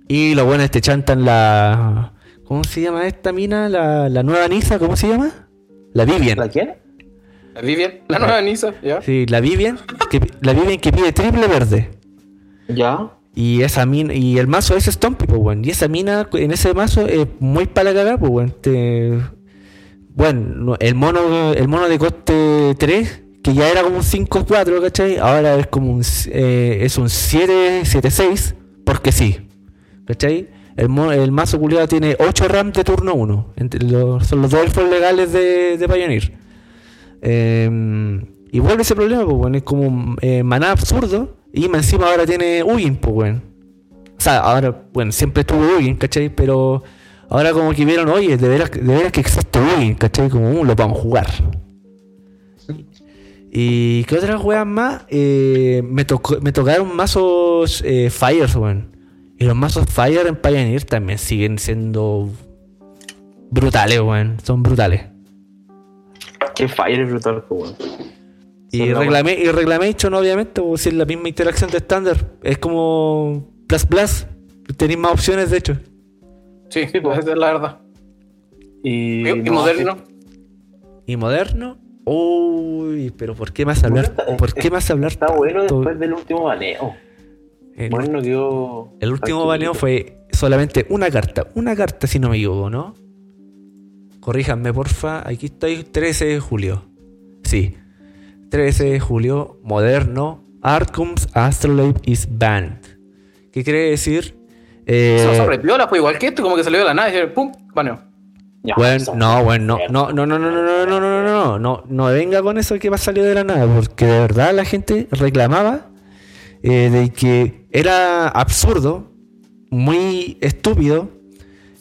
Y los buenos te chantan la. ¿Cómo se llama esta mina? La, nueva Nisa, ¿cómo se llama? La Vivian. ¿La quién? La Vivian, la nueva Nisa, ¿ya? Sí, la Vivian, que, la Vivian que pide triple verde. Ya. Y esa mina, y el mazo es Stompy, pues weón. Y esa mina en ese mazo es muy para cagar, pues weón. Te- Bueno, no, el mono, el mono de coste 3, que ya era como un 5-4, ¿cachai? Ahora es como un eh, es un 7-7-6, porque sí. ¿Cachai? El, el mazo culiado tiene 8 RAM de turno 1. Entre los- son los dos elfos legales de, de Pioneer. Y vuelve ese problema, pues, bueno, es como eh, maná absurdo. Y encima ahora tiene Ugin, pues, bueno. O sea, ahora, bueno, siempre estuvo Ugin, ¿cachai? Pero ahora como que vieron, oye, de veras, de veras que existe Ugin, ¿cachai? Como, uh, lo vamos a jugar. ¿Y qué otras weas más? Eh, me, tocó, me tocaron mazos eh, Fires, weón. Y los mazos Fire en Pioneer también siguen siendo brutales, weón. Son brutales. Qué fire brutal, weón. Y, Reclame- y Reclamation, obviamente, pues, si es la misma interacción de estándar. Es como Plus Plus. Tenéis más opciones, de hecho. Sí, Sí, pues. esa es la verdad. Y, ¿Y, y no, moderno? Y moderno. Uy, pero ¿por qué más hablar? Bueno, ¿Por qué más hablar? Está bueno después del último baneo. El, Bueno, quedó. el último baneo fue solamente una carta. Una carta, si no me equivoco, ¿no? Corríjanme, porfa. Aquí estoy, 13 de julio. Sí. 13 de julio, moderno. Arkham's Astrolabe is banned. ¿Qué quiere decir? Eh, Se sobrepiola, pues igual que esto, como que salió de la nada y pum. Ya, Bueno, eso- no, bueno, no, no, no, no, no, no, no, no, no, no, no, no venga con eso que va a salir de la nada, porque de verdad la gente reclamaba eh, de que era absurdo, muy estúpido, Ah.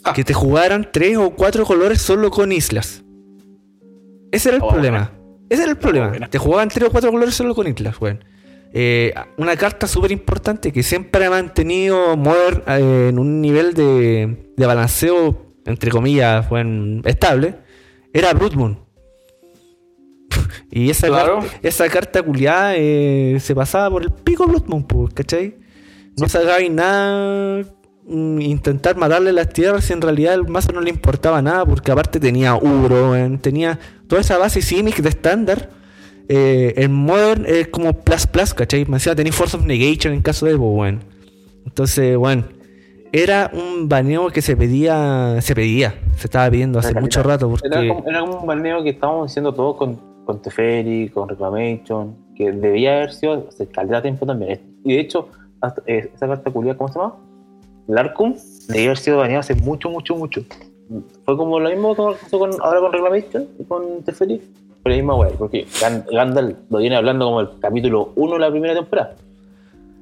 que te jugaran tres o cuatro colores solo con islas. Ese era el Oh, problema. Ese era el problema. Te jugaban tres o cuatro colores solo con islas, weón. Eh, una carta súper importante que siempre ha mantenido Modern eh, en un nivel de, de balanceo, entre comillas, weón, estable, era Blood Moon. y esa, Claro. carta, esa carta culiada eh, se pasaba por el pico Blood Moon, ¿cachai? No sacabais nada intentar matarle las tierras si en realidad el mazo no le importaba nada porque aparte tenía Uro, tenía toda esa base Simic de estándar. Eh, en Modern es como plus plus, ¿cachai? Me decía tenéis Force of Negation en caso de Evo, weón. Entonces, bueno, era un baneo que se pedía, se pedía, se estaba pidiendo hace Era mucho rato porque... Era como, era como un balneo que estábamos haciendo todos con, con Teferi, con Reclamation, que debía haber sido hace calidad de tiempo también. Y de hecho, hasta- eh, esa carta culiada, ¿cómo se llama? El Arcum, debía haber sido baneado hace mucho, mucho, mucho. Fue como lo mismo que pasó con, ahora con Reclamation y con Teferi, por la misma wea, porque Gan- Gandalf lo viene hablando como el capítulo 1 de la primera temporada.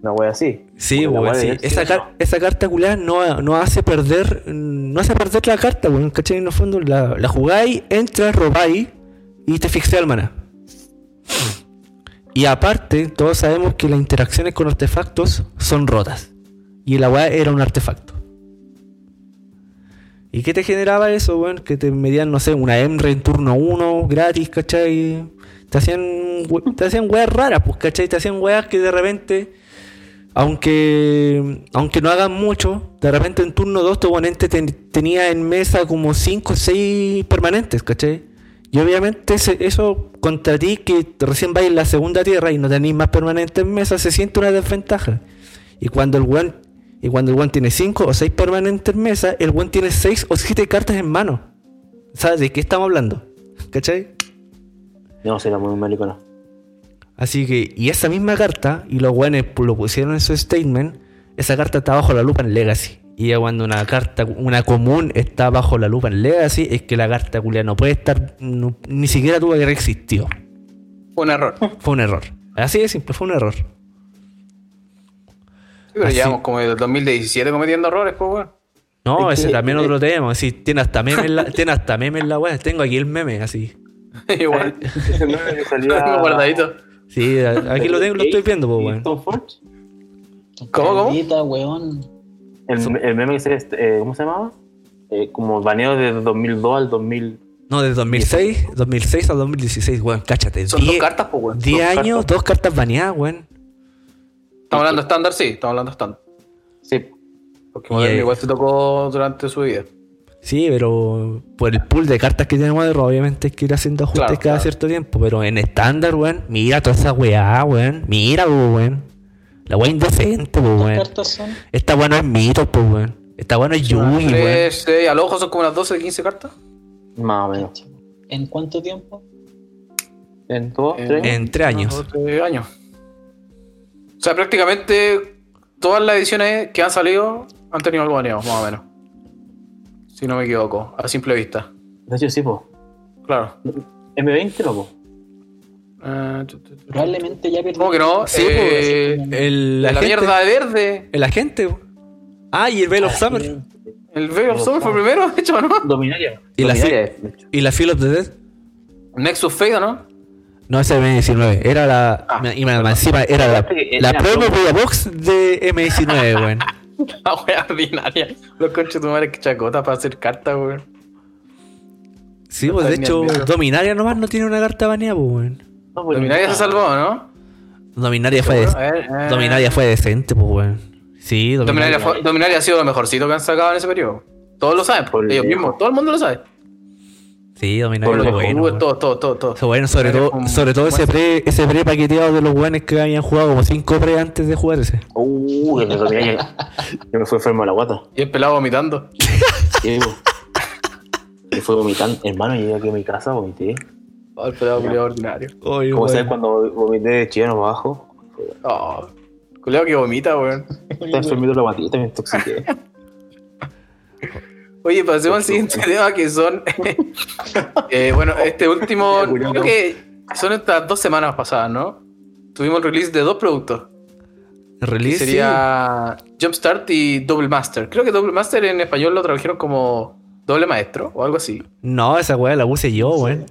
Una wea así. Sí, wea sí. Esa, car- esa carta culiada no, no hace perder no hace perder la carta, weón, ¿cachai? En el fondo la, la jugáis, entras, robáis y te fixé al maná. Y aparte, todos sabemos que las interacciones con artefactos son rotas. Y la weá era un artefacto. ¿Y qué te generaba eso, weón? Que te medían, no sé, una Emre en turno 1, gratis, ¿cachai? Te hacían, te hacían weas raras, pues, ¿cachai? Te hacían weas que de repente, aunque aunque no hagan mucho, de repente en turno 2 tu oponente ten- tenía en mesa como 5 o 6 permanentes, ¿cachai? Y obviamente eso contra ti que recién vais en la segunda tierra y no tenéis más permanentes en mesa, se siente una desventaja. Y cuando el weón, y cuando el weón tiene 5 o 6 permanentes en mesa, el weón tiene 6 o 7 cartas en mano. ¿Sabes de qué estamos hablando? ¿Cachai? No, será muy maricona. Así que, y esa misma carta, y los weones lo pusieron en su statement, esa carta está bajo la lupa en Legacy. Y ya cuando una carta, una común está bajo la lupa en Legacy, es que la carta culia no puede estar, no- ni siquiera tuvo que haber existido. Un error. Fue un error. Así de simple, fue un error. Pero Así- llevamos como desde el 2017 cometiendo errores, pues, weón. No, Es ese también otro tema. Así, tiene hasta meme en la, tiene hasta meme en la web. Tengo aquí el meme, así. Igual. Guardadito. Sí, aquí lo tengo, lo estoy viendo, pues, weón. ¿Cómo, cómo? Maldita, weón. El, el meme que se eh, ¿cómo se llamaba? Eh, como baneo de 2002 al 2000. No, de 2006, 2006 a 2016, weón, cáchate. Son dos Die- cartas, pues, weón. 10 dos años, cartas. dos cartas baneadas, weón. Estamos hablando estándar, sí, estamos hablando estándar. Sí. Porque Modern igual se tocó durante su vida. Sí, pero por el pool de cartas que tenemos de robo, obviamente hay que ir haciendo ajustes Claro, cada claro. cierto tiempo. Pero en estándar, weón, mira toda esa weá, weón. Mira, weón. La weá indecente, po, ¿Cuántas weón. cartas son? Esta weá no es mito, po, weón. Esta weá no es Yugi, weón. Tres, seis, al ojo son como unas 12, 15 cartas. Más o menos. ¿En cuánto tiempo? En dos, Eh, tres. En tres años. Unos 12 años. O sea, prácticamente todas las ediciones que han salido han tenido algo baneado, más o menos. Si no me equivoco, a simple vista. De hecho, sí, po. Claro. M20, loco. Eh, tu, tu, tu. Probablemente ya perdí. ¿Cómo que no? Sí, Eh, pues, el, la, agente- mierda de verde. El agente, po. Ah, y el Veil of Summer. El Veil of Summer fue primero, de hecho, ¿no? Dominaria. ¿Y la Dominaria, de hecho. Y la Field of the Dead. Nexus Fade, ¿no? No, esa es M19. Era la. Ah, y más encima era la, la promo Media Box de M19, weón. La wea ordinaria. Los conchos de madre que chacota para hacer cartas, weón. Sí, pues de hecho. Dominaria nomás no tiene una carta baneada, pues, weón. No, pues, Dominaria se salvó, ¿no? Dominaria fue, de- ver, eh. Dominaria fue decente, pues, weón. Sí, Dominaria. Dominaria, fue- Dominaria ha sido lo mejorcito que han sacado en ese periodo. Todos lo saben, Por ellos mismos, todo el mundo lo sabe. Sí, Dominaria los bueno. Todo, todo, todo, todo. Bueno, sobre todo, sobre todo ese pre, ese pre paqueteado de los weones que habían jugado como 5 pre antes de jugar ese. Uh, el de Dominaria. Yo me fui enfermo a la guata. Y el pelado vomitando. Sí. Me fue vomitando. Hermano, llegué aquí a mi casa, vomité. Oh, el pelado culiado ordinario. Como weón. sabes cuando vomité de chileno para abajo. Oh, culiado que vomita, weón. Está enfermito la guatita, me intoxiqué. Oye, pasemos al siguiente tema que son. eh, bueno, este último. Creo que son estas dos semanas pasadas, ¿no? Tuvimos el release de dos productos. Release sería Jumpstart y Double Master. Creo que Double Master en español lo tradujeron como doble maestro o algo así. sí. No, esa weá la puse yo, weón.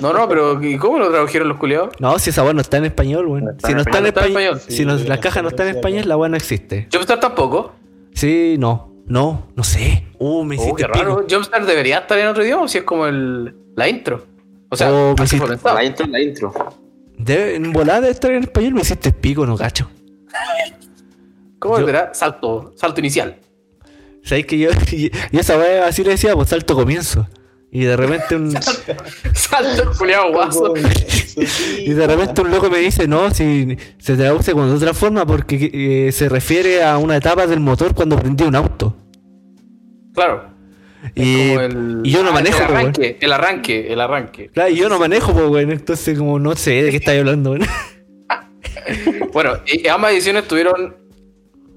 No, no, pero ¿y cómo lo tradujeron los culiados? No, si esa weá no está en español, weón. Si no está en español. Si no- Sí, la sí, caja no sí, está en sí, español, sí. la weá no existe. Jumpstart tampoco. Sí, no, no, no sé. Uh, me Oh, hiciste qué raro. Jumpstart debería estar en otro idioma si es como el, la intro. O sea, Oh, me hiciste-. La intro, la intro. Debe, en volada de estar en español me hiciste pico, no cacho. ¿Cómo Yo- será? Salto, salto inicial. ¿Sabes que yo, y, y esa weá así le decía, pues salto comienzo. Y de repente un, Salto culiado guaso. y de repente un loco me dice, no, si se traduce con otra forma porque eh, se refiere a una etapa del motor cuando prendí un auto. Claro. Y, el- yo no Ah, manejo, El arranque, el arranque, el arranque. Claro, y yo no manejo, pues, weón. Entonces, como no sé de qué estáis hablando, weón. Bueno, y ambas ediciones tuvieron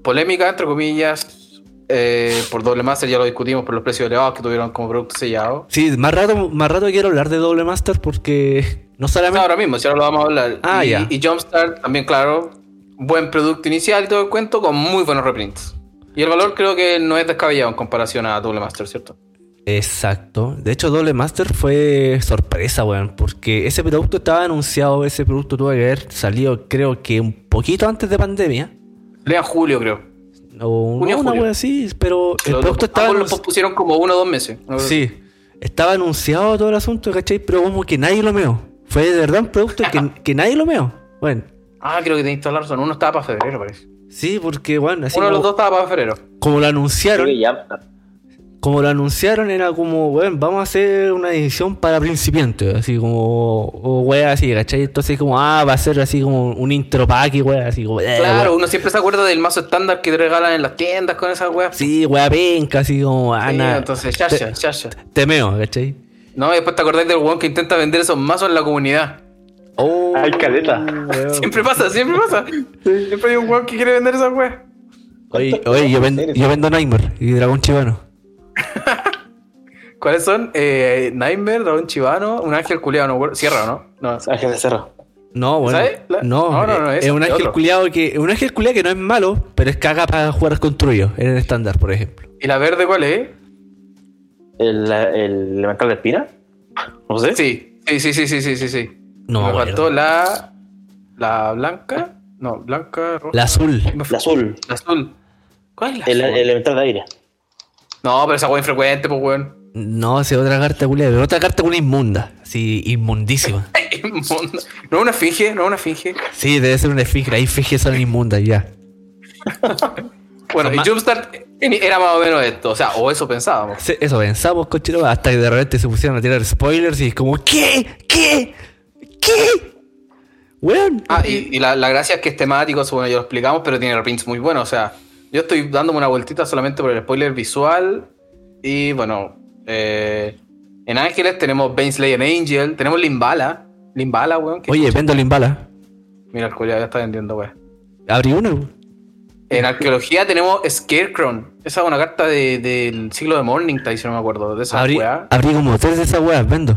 polémica, entre comillas, eh, por doble master, ya lo discutimos por los precios elevados que tuvieron como producto sellado. Sí, más rato, más rato quiero hablar de Doble Master porque No solamente. Ahora mismo, si ahora lo vamos a hablar. Ah, y, ya. y Jumpstart también, claro, buen producto inicial y todo el cuento con muy buenos reprints. Y el valor creo que no es descabellado en comparación a Double Master, ¿cierto? Exacto. De hecho, Doble Master fue sorpresa, weón. Porque ese producto estaba anunciado, ese producto tuvo que haber salido, creo que un poquito antes de pandemia. Lea julio, creo. O Junio, una wea así, pero el Lo- producto lo- estaba. lo pospusieron como uno o dos meses. Sí, estaba anunciado todo el asunto, ¿cachai? Pero como que nadie lo meó. Fue de verdad un producto que, que nadie lo meó. Bueno, Ah, creo que tenéis toda la razón. Uno estaba para febrero, parece. sí, porque, bueno, así Uno de los dos estaba para febrero. como lo Creo anunciaron, que ya- como lo anunciaron, era como, bueno, vamos a hacer una edición para principiantes, así como, o wea así, ¿cachai? Entonces, como, ah, va a ser así como un intro pack y wea, así como, eh, Claro, wea. uno siempre se acuerda del mazo estándar que te regalan en las tiendas con esas weas. Sí, wea penca, así como, ah, Sí, entonces, chacha, chacha. te meo, ¿cachai? No, y después te acordás del weón que intenta vender esos mazos en la comunidad. Oh, Ay, caleta. weón. Siempre pasa, siempre pasa. Siempre hay un weón que quiere vender esas weas. Oye, oye, yo, ven- yo vendo Nightmare y Dragón Chivano. ¿Cuáles son? Eh, Nightmare, Dragón Chivano, un ángel culiado, no. Cierra, ¿no? No, Ángel de Cerro. No, bueno. ¿Sabes? La- No, no, no, no, es, es un ángel culiado que. Un ángel culiado que no es malo, pero es caga para jugar construido en el estándar, por ejemplo. ¿Y la verde cuál es? ¿El, el elemental de espina? No sé. Sí, sí, sí, sí, sí, sí, sí. sí. No, Me bueno. la. La blanca. No, blanca, roja. La azul. Fue- azul. La azul. ¿Cuál es la El, azul? el elemental de aire. No, pero esa wea infrecuente, pues weón. No, es otra carta pero otra carta culiada inmunda. Así, inmundísima. Inmunda. No es una finge, no es una finge. Sí, debe ser una esfinge. Ahí esfinges son inmundas ya. Bueno, y Jumpstart era más o menos esto. O sea, o eso pensábamos. Sí, Eso pensamos, cochero, hasta que de repente se pusieron a tirar spoilers y es como, ¿qué? ¿Qué? ¿Qué? Weón. Ah, y, y la, la gracia es que es temático, bueno, ya lo explicamos, pero tiene reprints muy buenos. O sea, yo estoy dándome una vueltita solamente por el spoiler visual. Y bueno, eh, en Ángeles tenemos Baneslayer Angel, tenemos Limbala. Limbala, weón. Oye, vendo Limbala. Mira, el culiao ya está vendiendo, weón. Abrí una. weón. En arqueología tenemos Scarecrow. Esa es una carta de- del siglo de Morningtide, si no me acuerdo. De esa Abrí, weá. abrí como tres de esas weas, vendo.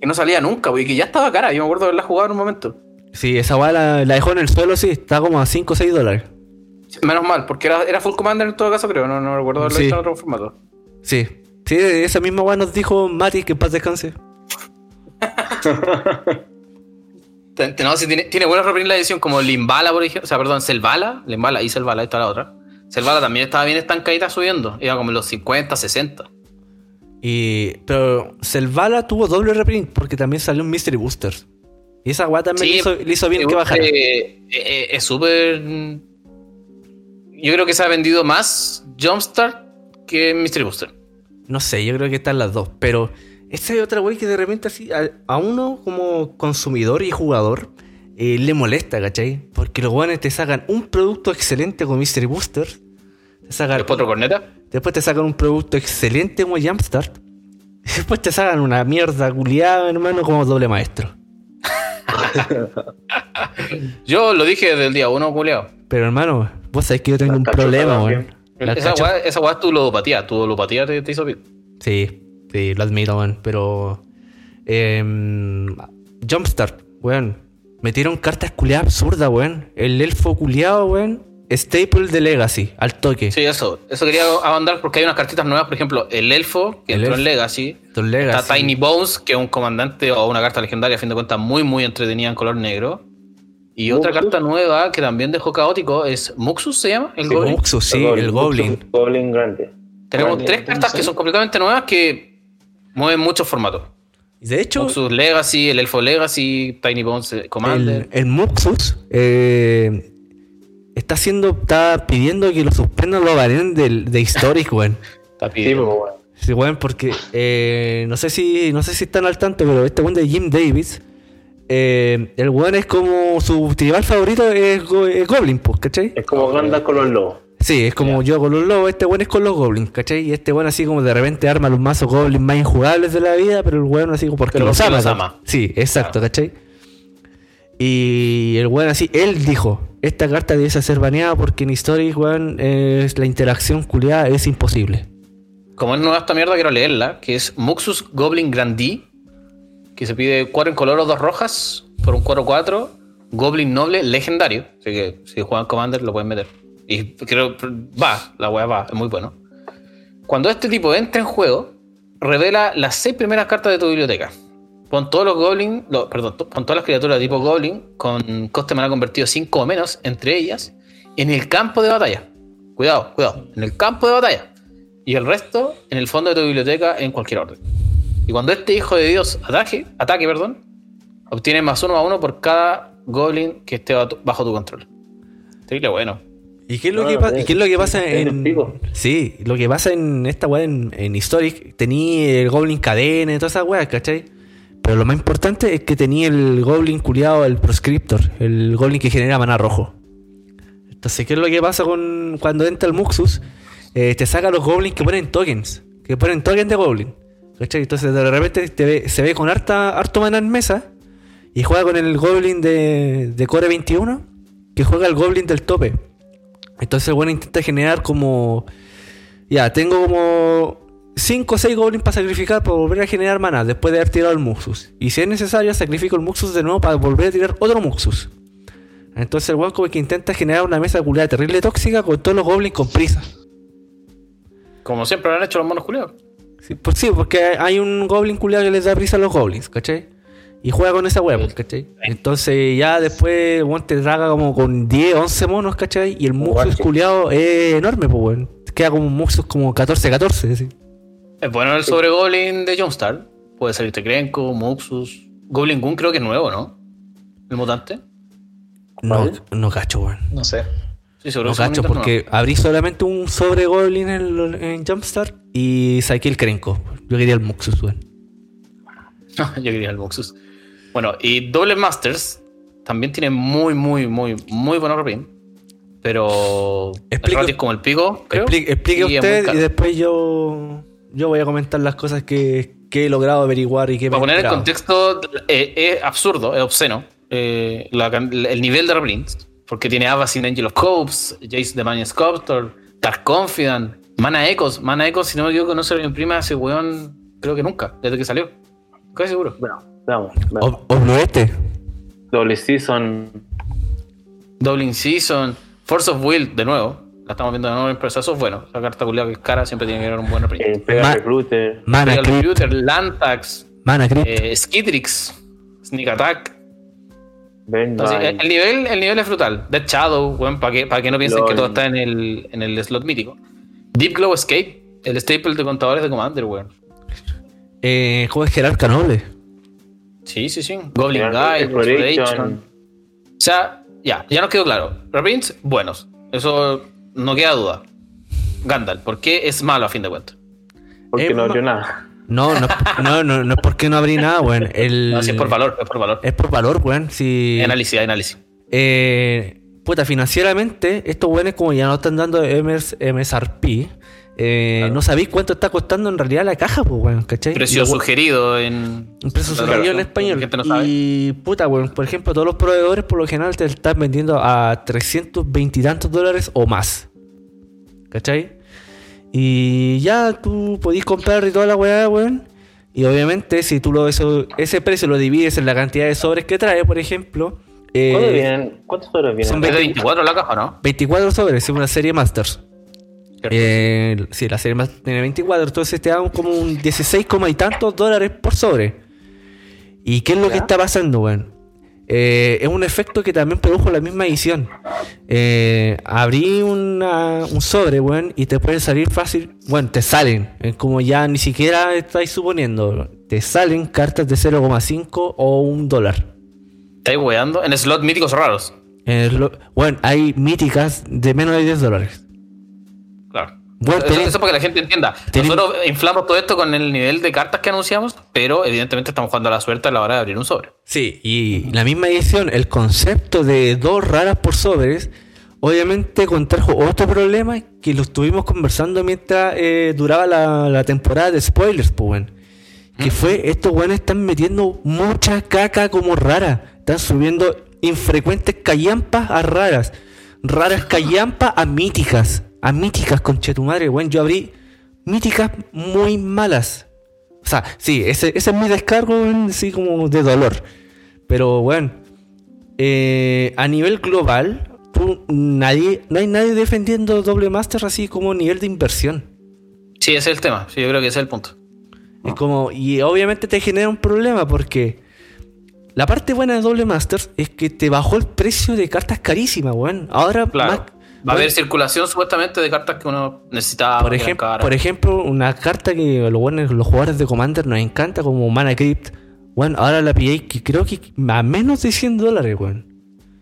Que no salía nunca, weón. Que ya estaba cara. Yo me acuerdo de haberla jugado en un momento. Sí, esa weá la, la dejó en el suelo, sí, está como a 5 o 6 dólares. Menos mal, porque era, era Full Commander en todo caso, creo. No, no recuerdo haberlo Sí. visto en otro formato. Sí. Sí, esa misma weá nos dijo Mati que en paz descanse. No, sí, tiene, tiene buenos reprints la edición, como Limbala, por ejemplo. O sea, perdón, Selvala. Limbala y Selvala, esta es la otra. Selvala también estaba bien estancadita subiendo. Iba como en los 50, 60. Y, pero Selvala tuvo doble reprint porque también salió un Mystery Booster. Y esa weá también Sí, le, hizo, le hizo bien eh, que bajara. eh, eh, es súper. Yo creo que se ha vendido más Jumpstart que Mystery Booster. No sé, yo creo que están las dos. Pero esa es otra wey que de repente así a, a uno como consumidor y jugador eh, le molesta, ¿cachai? Porque los weones te sacan un producto excelente con Mystery Booster. Te sacan, Después otro corneta. después te sacan un producto excelente como Jumpstart. Y después te sacan una mierda culiada, hermano, como doble maestro. Yo lo dije desde el día uno, culeado. Pero hermano, vos sabés que yo tengo un problema, weón. Esa weá esa weá es tu ludopatía. Tu ludopatía te, te hizo bien. Sí, sí, lo admito, weón. Pero. em, Jumpstart, weón. Metieron cartas culiadas absurdas, weón. El elfo culiado, weón. Staple de Legacy, al toque. Sí, eso. Eso quería abandar porque hay unas cartitas nuevas. Por ejemplo, el Elfo, que El entró en. Legacy. Legacy. Está Tiny Bones, que es un comandante o una carta legendaria, a fin de cuentas, muy, muy entretenida en color negro. Y otra Muxus. carta nueva que también dejó caótico es Muxus, ¿se llama? El Sí, Goblin. Muxus, sí, el Goblin. Goblin grande. Tenemos tres cartas que ¿sí? son completamente nuevas que mueven muchos formatos. De hecho, Muxus Legacy, el Elfo Legacy, Tiny Bones eh, Commander. el, el Muxus eh, está haciendo, está pidiendo que lo suspendan los banen del, de Historic, weón. Está Sí, pidiendo. pues, bueno. Sí, weón, porque eh, no sé si no sé si están al tanto, pero este weón de Jim Davis, eh, el weón es como su tribal favorito es, Go- es Goblin, pues, ¿cachai? Es como Gandalf con los lobos. Sí, es como yo con los lobos, este weón es con los goblins, ¿cachai? Y este weón así como de repente arma los mazos goblins más injugables de la vida, pero el weón así como porque Pero los ama. los ¿no? ama. Sí, exacto, ¿cachai? Y el weón así, él dijo, esta carta debe ser baneada porque en Historic, weón, es, la interacción culiada es imposible. Como es nueva esta mierda, quiero leerla, que es Muxus Goblin Grandee, que se pide 4 en color o 2 rojas por un 4-4 Goblin Noble legendario. Así que si juegan Commander lo pueden meter. Y creo va, la weá va, es muy bueno. Cuando este tipo entra en juego, revela las 6 primeras cartas de tu biblioteca. Pon todos los Goblin, lo- perdón, pon todas las criaturas de tipo Goblin con coste mana convertido 5 o menos, entre ellas, en el campo de batalla. Cuidado, cuidado, en el campo de batalla. Y el resto en el fondo de tu biblioteca en cualquier orden. Y cuando este hijo de Dios ataque, ataque, perdón, obtiene más uno a uno por cada goblin que esté bajo tu control. Terrible bueno. ¿Y qué es lo, No, que, no, y qué es lo que pasa en. Sí, lo que pasa en esta weá en, en Historic, tenía el Goblin cadena y todas esas weas, ¿cachai? Pero lo más importante es que tenía el Goblin culiado, el Proscriptor, el Goblin que genera mana rojo. Entonces, ¿qué es lo que pasa con cuando entra el Muxus? Eh, te saca los Goblins que ponen tokens, que ponen tokens de Goblin. ¿Cachai? Entonces, de repente se ve con harta, harto mana en mesa y juega con el Goblin de, de Core 21, que juega el Goblin del tope. Entonces, bueno, intenta generar como. Ya, tengo como 5 o 6 goblins para sacrificar para volver a generar mana después de haber tirado el Muxus. Y si es necesario, sacrifico el Muxus de nuevo para volver a tirar otro Muxus. Entonces, el weón como que intenta generar una mesa culiada terrible tóxica con todos los goblins con prisa. Como siempre lo han hecho los monos culiados. Sí, pues sí, porque hay un goblin culiado que les da prisa a los goblins, ¿cachai? Y juega con esa weá, pues, ¿cachai? Entonces ya después, weón, te traga como con 10, 11 monos, ¿cachai? Y el Muxus culiado es enorme, pues, weón. Queda como un Muxus como 14-14, así. Es bueno el sobre Goblin de Jumpstart. Puede salirte Krenko, Muxus. Goblin Goon creo que es nuevo, ¿no? El mutante. No, no cacho, weón. No sé. Sí, seguro No cacho, porque abrí solamente un sobre Goblin en, en Jumpstart y saqué el Krenko. Yo quería el Muxus, weón. Yo quería el Muxus. Bueno, y Double Masters también tiene muy, muy, muy, muy buenos reprint. Pero el es como el pico. creo, Explique, explique y usted y después yo, yo voy a comentar las cosas que, que he logrado averiguar y que me Para he poner en contexto, eh, es absurdo, es obsceno eh, la el nivel de reprints. Porque tiene Avacyn Angel of Copes, Jace the Maniac Sculptor, Dark Confidant, Mana Echoes. Mana Echoes, si no me equivoco, no se lo imprime a ese weón, creo que nunca, desde que salió. Casi seguro. Bueno, veamos. veamos. Ob- Obluete. Doble Season. Doubling Season, Force of Will, de nuevo. La estamos viendo de nuevo, pero eso es bueno. Esa carta culiada que es cara siempre tiene que haber un buen reprint. Eh, Pega Ma- Recruiter. Mana Crypt. Recruiter, Lantax, Mana eh, Skidrix, Sneak Attack. Entonces, el, el nivel, el nivel es brutal. Dead Shadow, bueno, para que, para que no piensen Lol. que todo está en el, en el slot mítico. Deep Glow Escape, el staple de contadores de Commander, weón. Eh, juego de jerarca noble. Sí, sí, sí. Goblin Guide, Exploration. O sea, ya, ya nos quedó claro. Reprints, buenos. Eso no queda duda. Gandalf, ¿por qué es malo a fin de cuentas? Porque Eh, no abrió nada. No, no, no, no, no es porque no abrí nada, weón. El, No, si es por valor, es por valor. Es por valor, weón. Si, Análisis, análisis. eh, puta, financieramente, estos weones como ya no están dando MS, MSRP, eh, no sabéis cuánto está costando en realidad la caja, pues, weón, ¿cachai? Precio sugerido en. Un precio Claro, sugerido en español. gente no sabe. y puta, weón, por ejemplo, todos los proveedores por lo general te están vendiendo a 320 y tantos dólares o más. ¿Cachai? Y ya tú podís comprar y toda la weá, weón. Y obviamente, si tú lo, eso, ese precio lo divides en la cantidad de sobres que trae, por ejemplo. Eh, ¿Cuándo vienen? ¿Cuántos horas vienen? son Es de 20 24 la caja, ¿no? 24 sobres, es una serie Masters. Eh, sí, la serie Masters tiene 24, entonces te dan como un 16, coma y tantos dólares por sobre. ¿Y qué es lo que está pasando, weón? Eh, es un efecto que también produjo la misma edición. Eh, abrí una- un sobre, weón, y te pueden salir fácil. Bueno, te salen, es como ya ni siquiera estáis suponiendo. Te salen cartas de 0,5 o un dólar. ¿Estáis weando? En slot míticos raros. Bueno, hay míticas de menos de 10 dólares. Claro. Bueno, eso, eso para que la gente entienda. Nosotros inflamos todo esto con el nivel de cartas que anunciamos, pero evidentemente estamos jugando a la suerte a la hora de abrir un sobre. Sí, y la misma edición, el concepto de dos raras por sobres, obviamente contrajo otro problema que lo estuvimos conversando mientras eh, duraba la, la temporada de spoilers, pues, weón. Que fue, estos weones están metiendo mucha caca como rara. Están subiendo infrecuentes callampas a raras. Raras callampas a míticas. A míticas, conche tu madre, weón. Yo abrí míticas muy malas. O sea, sí, ese, ese es mi descargo, weón, así como de dolor. Pero, bueno, eh, a nivel global, tú, nadie, no hay nadie defendiendo Doble Master así como nivel de inversión. Sí, ese es el tema. Sí, yo creo que ese es el punto. Es como, y obviamente te genera un problema porque la parte buena de Doble Masters es que te bajó el precio de cartas carísimas, weón. Ahora, Claro. más- Va a haber weón, circulación supuestamente de cartas que uno necesitaba. por, por ejemplo, una carta que los, los jugadores de Commander nos encanta, como Mana Crypt. Bueno, ahora la pillé que creo que a menos de 100 dólares, weón.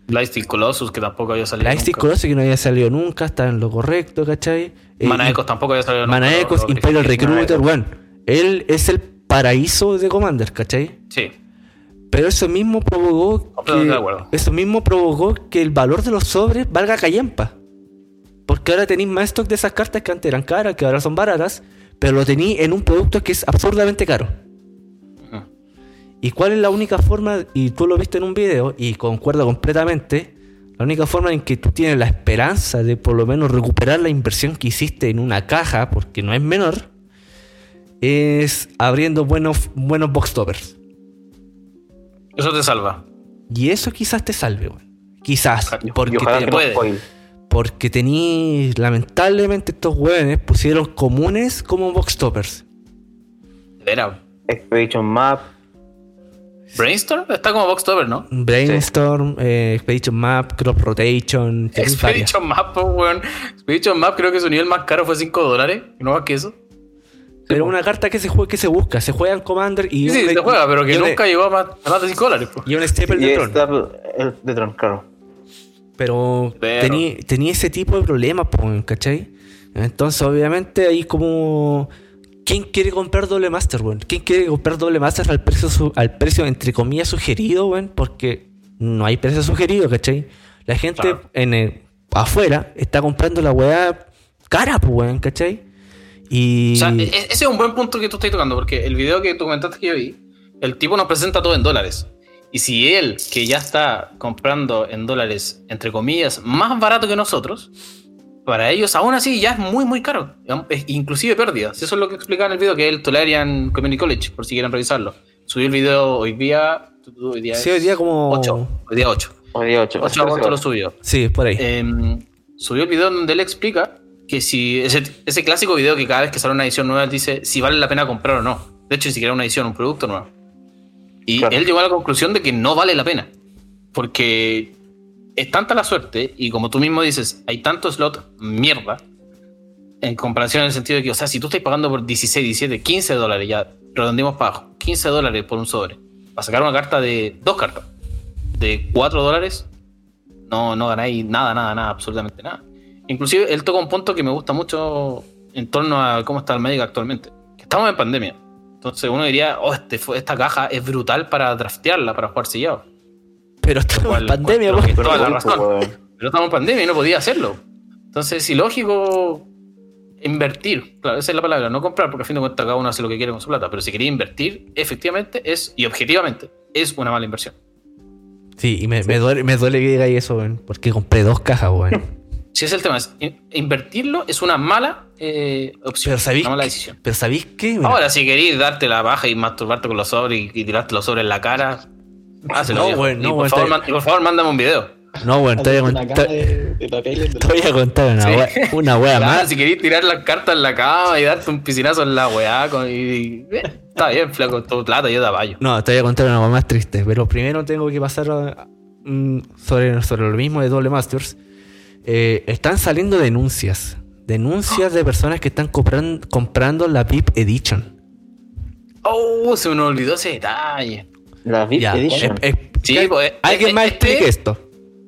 Lightsteel Colossus, que tampoco había salido. Nunca. Colossus que no había salido nunca, está en lo correcto, ¿cachai? Eh, Mana Ecos tampoco había salido nunca. Mana Ecos, Imperial. Recruiter, bueno. Él es el paraíso de Commander, ¿cachai? Sí. Pero eso mismo provocó que, eso mismo provocó que el valor de los sobres valga callampa. Porque ahora tenéis más stock de esas cartas que antes eran caras, que ahora son baratas, pero lo tenéis en un producto que es absurdamente caro. ¿Y cuál es la única forma? Y tú lo viste en un video y concuerdo completamente. La única forma en que tú tienes la esperanza de por lo menos recuperar la inversión que hiciste en una caja, porque no es menor, es abriendo buenos, buenos box toppers. Eso te salva. Y eso quizás te salve, weón. Quizás. Ojalá- Porque, te- que puede. porque tení, lamentablemente estos hueones pusieron comunes como box toppers. Era. Expedition Map. Brainstorm está como Box Topper, ¿no? Brainstorm, eh, Expedition Map, Crop Rotation, tenéis varias. Expedition Map, pues, weón. Expedition Map creo que su nivel más caro fue 5 dólares. No más que eso. Pero una carta que se juega, que se busca, se juega en Commander y Sí, sí, un- se juega, pero y que un- nunca llegó a más, a más de 5 dólares. pues. y un staple Y de Tron. el de Tron, claro. Pero Pero- tenía, tenía ese tipo de problemas, pues, ¿cachai? Entonces, obviamente, ahí como... ¿Quién quiere comprar doble master, weón? ¿Quién quiere comprar doble master al precio, su- al precio entre comillas, sugerido, weón? Porque no hay precio sugerido, ¿cachai? La gente Claro. en el- afuera está comprando la weá cara, pues, weón, ¿cachai? Y... O sea, e- e- ese es un buen punto que tú estás tocando, porque el video que tú comentaste que yo vi, el tipo nos presenta todo en dólares. Y si él, que ya está comprando en dólares, entre comillas, más barato que nosotros, para ellos aún así ya es muy, muy caro. Es inclusive pérdidas. Eso es lo que explicaba en el video, que es el Tolarian Community College, por si quieren revisarlo. Subí el video hoy día... Hoy día Sí, hoy día como- 8. Hoy día 8. Hoy día 8. 8 de agosto lo subió. Sí, por ahí. Eh, subió el video donde él explica que si ese, ese clásico video que cada vez que sale una edición nueva dice si vale la pena comprar o no. De hecho, ni siquiera una edición, un producto nuevo. Y Claro. él llegó a la conclusión de que no vale la pena. Porque es tanta la suerte, y como tú mismo dices, hay tanto slot mierda, en comparación en el sentido de que, o sea, si tú estás pagando por 16, 17, 15 dólares, ya redondemos para abajo, 15 dólares por un sobre, para sacar una carta de dos cartas, de 4 dólares, no, no ganáis nada, nada, nada, absolutamente nada. Inclusive él toca un punto que me gusta mucho en torno a cómo está el médico actualmente. Que estamos en pandemia. Entonces uno diría, oh, este, esta caja es brutal para draftearla, para jugar sellado. Pero estamos en cual pandemia, toda la Pero, razón. weón. Pero estamos en pandemia y no podía hacerlo. Entonces es ilógico invertir. Claro, esa es la palabra, no comprar, porque a fin de cuentas cada uno hace lo que quiere con su plata. Pero si quería invertir, efectivamente es, y objetivamente, es una mala inversión. Sí, y me, me duele, me duele que digáis eso, weón. Porque compré dos cajas, weón. Si es el tema, es, in- invertirlo es una mala eh, opción, Pero sabéis una mala que- decisión. Pero ¿sabéis qué? Mira, Ahora, si queréis darte la baja y masturbarte con los sobres y, y tirarte los sobres en la cara, hazlo. No, bueno, y, no, por bueno, favor, y por favor, mándame un video. no, weón, te voy a Una contar, te voy a contar una Sí. wea, una wea Claro, más. si queréis tirar las cartas en la cama y darte un piscinazo en la weá, con, y, y- eh, está bien, flaco, tu plata, yo te apoyo. No, te voy a contar una wea más triste. Pero primero tengo que pasar a- mm, sobre, sobre lo mismo de Double Masters. Eh, están saliendo denuncias. Denuncias de personas que están compran- comprando la VIP Edition. Oh, se me olvidó ese detalle. La VIP Ya, Edition. eh, eh, Sí, pues, alguien eh, más este- explique esto.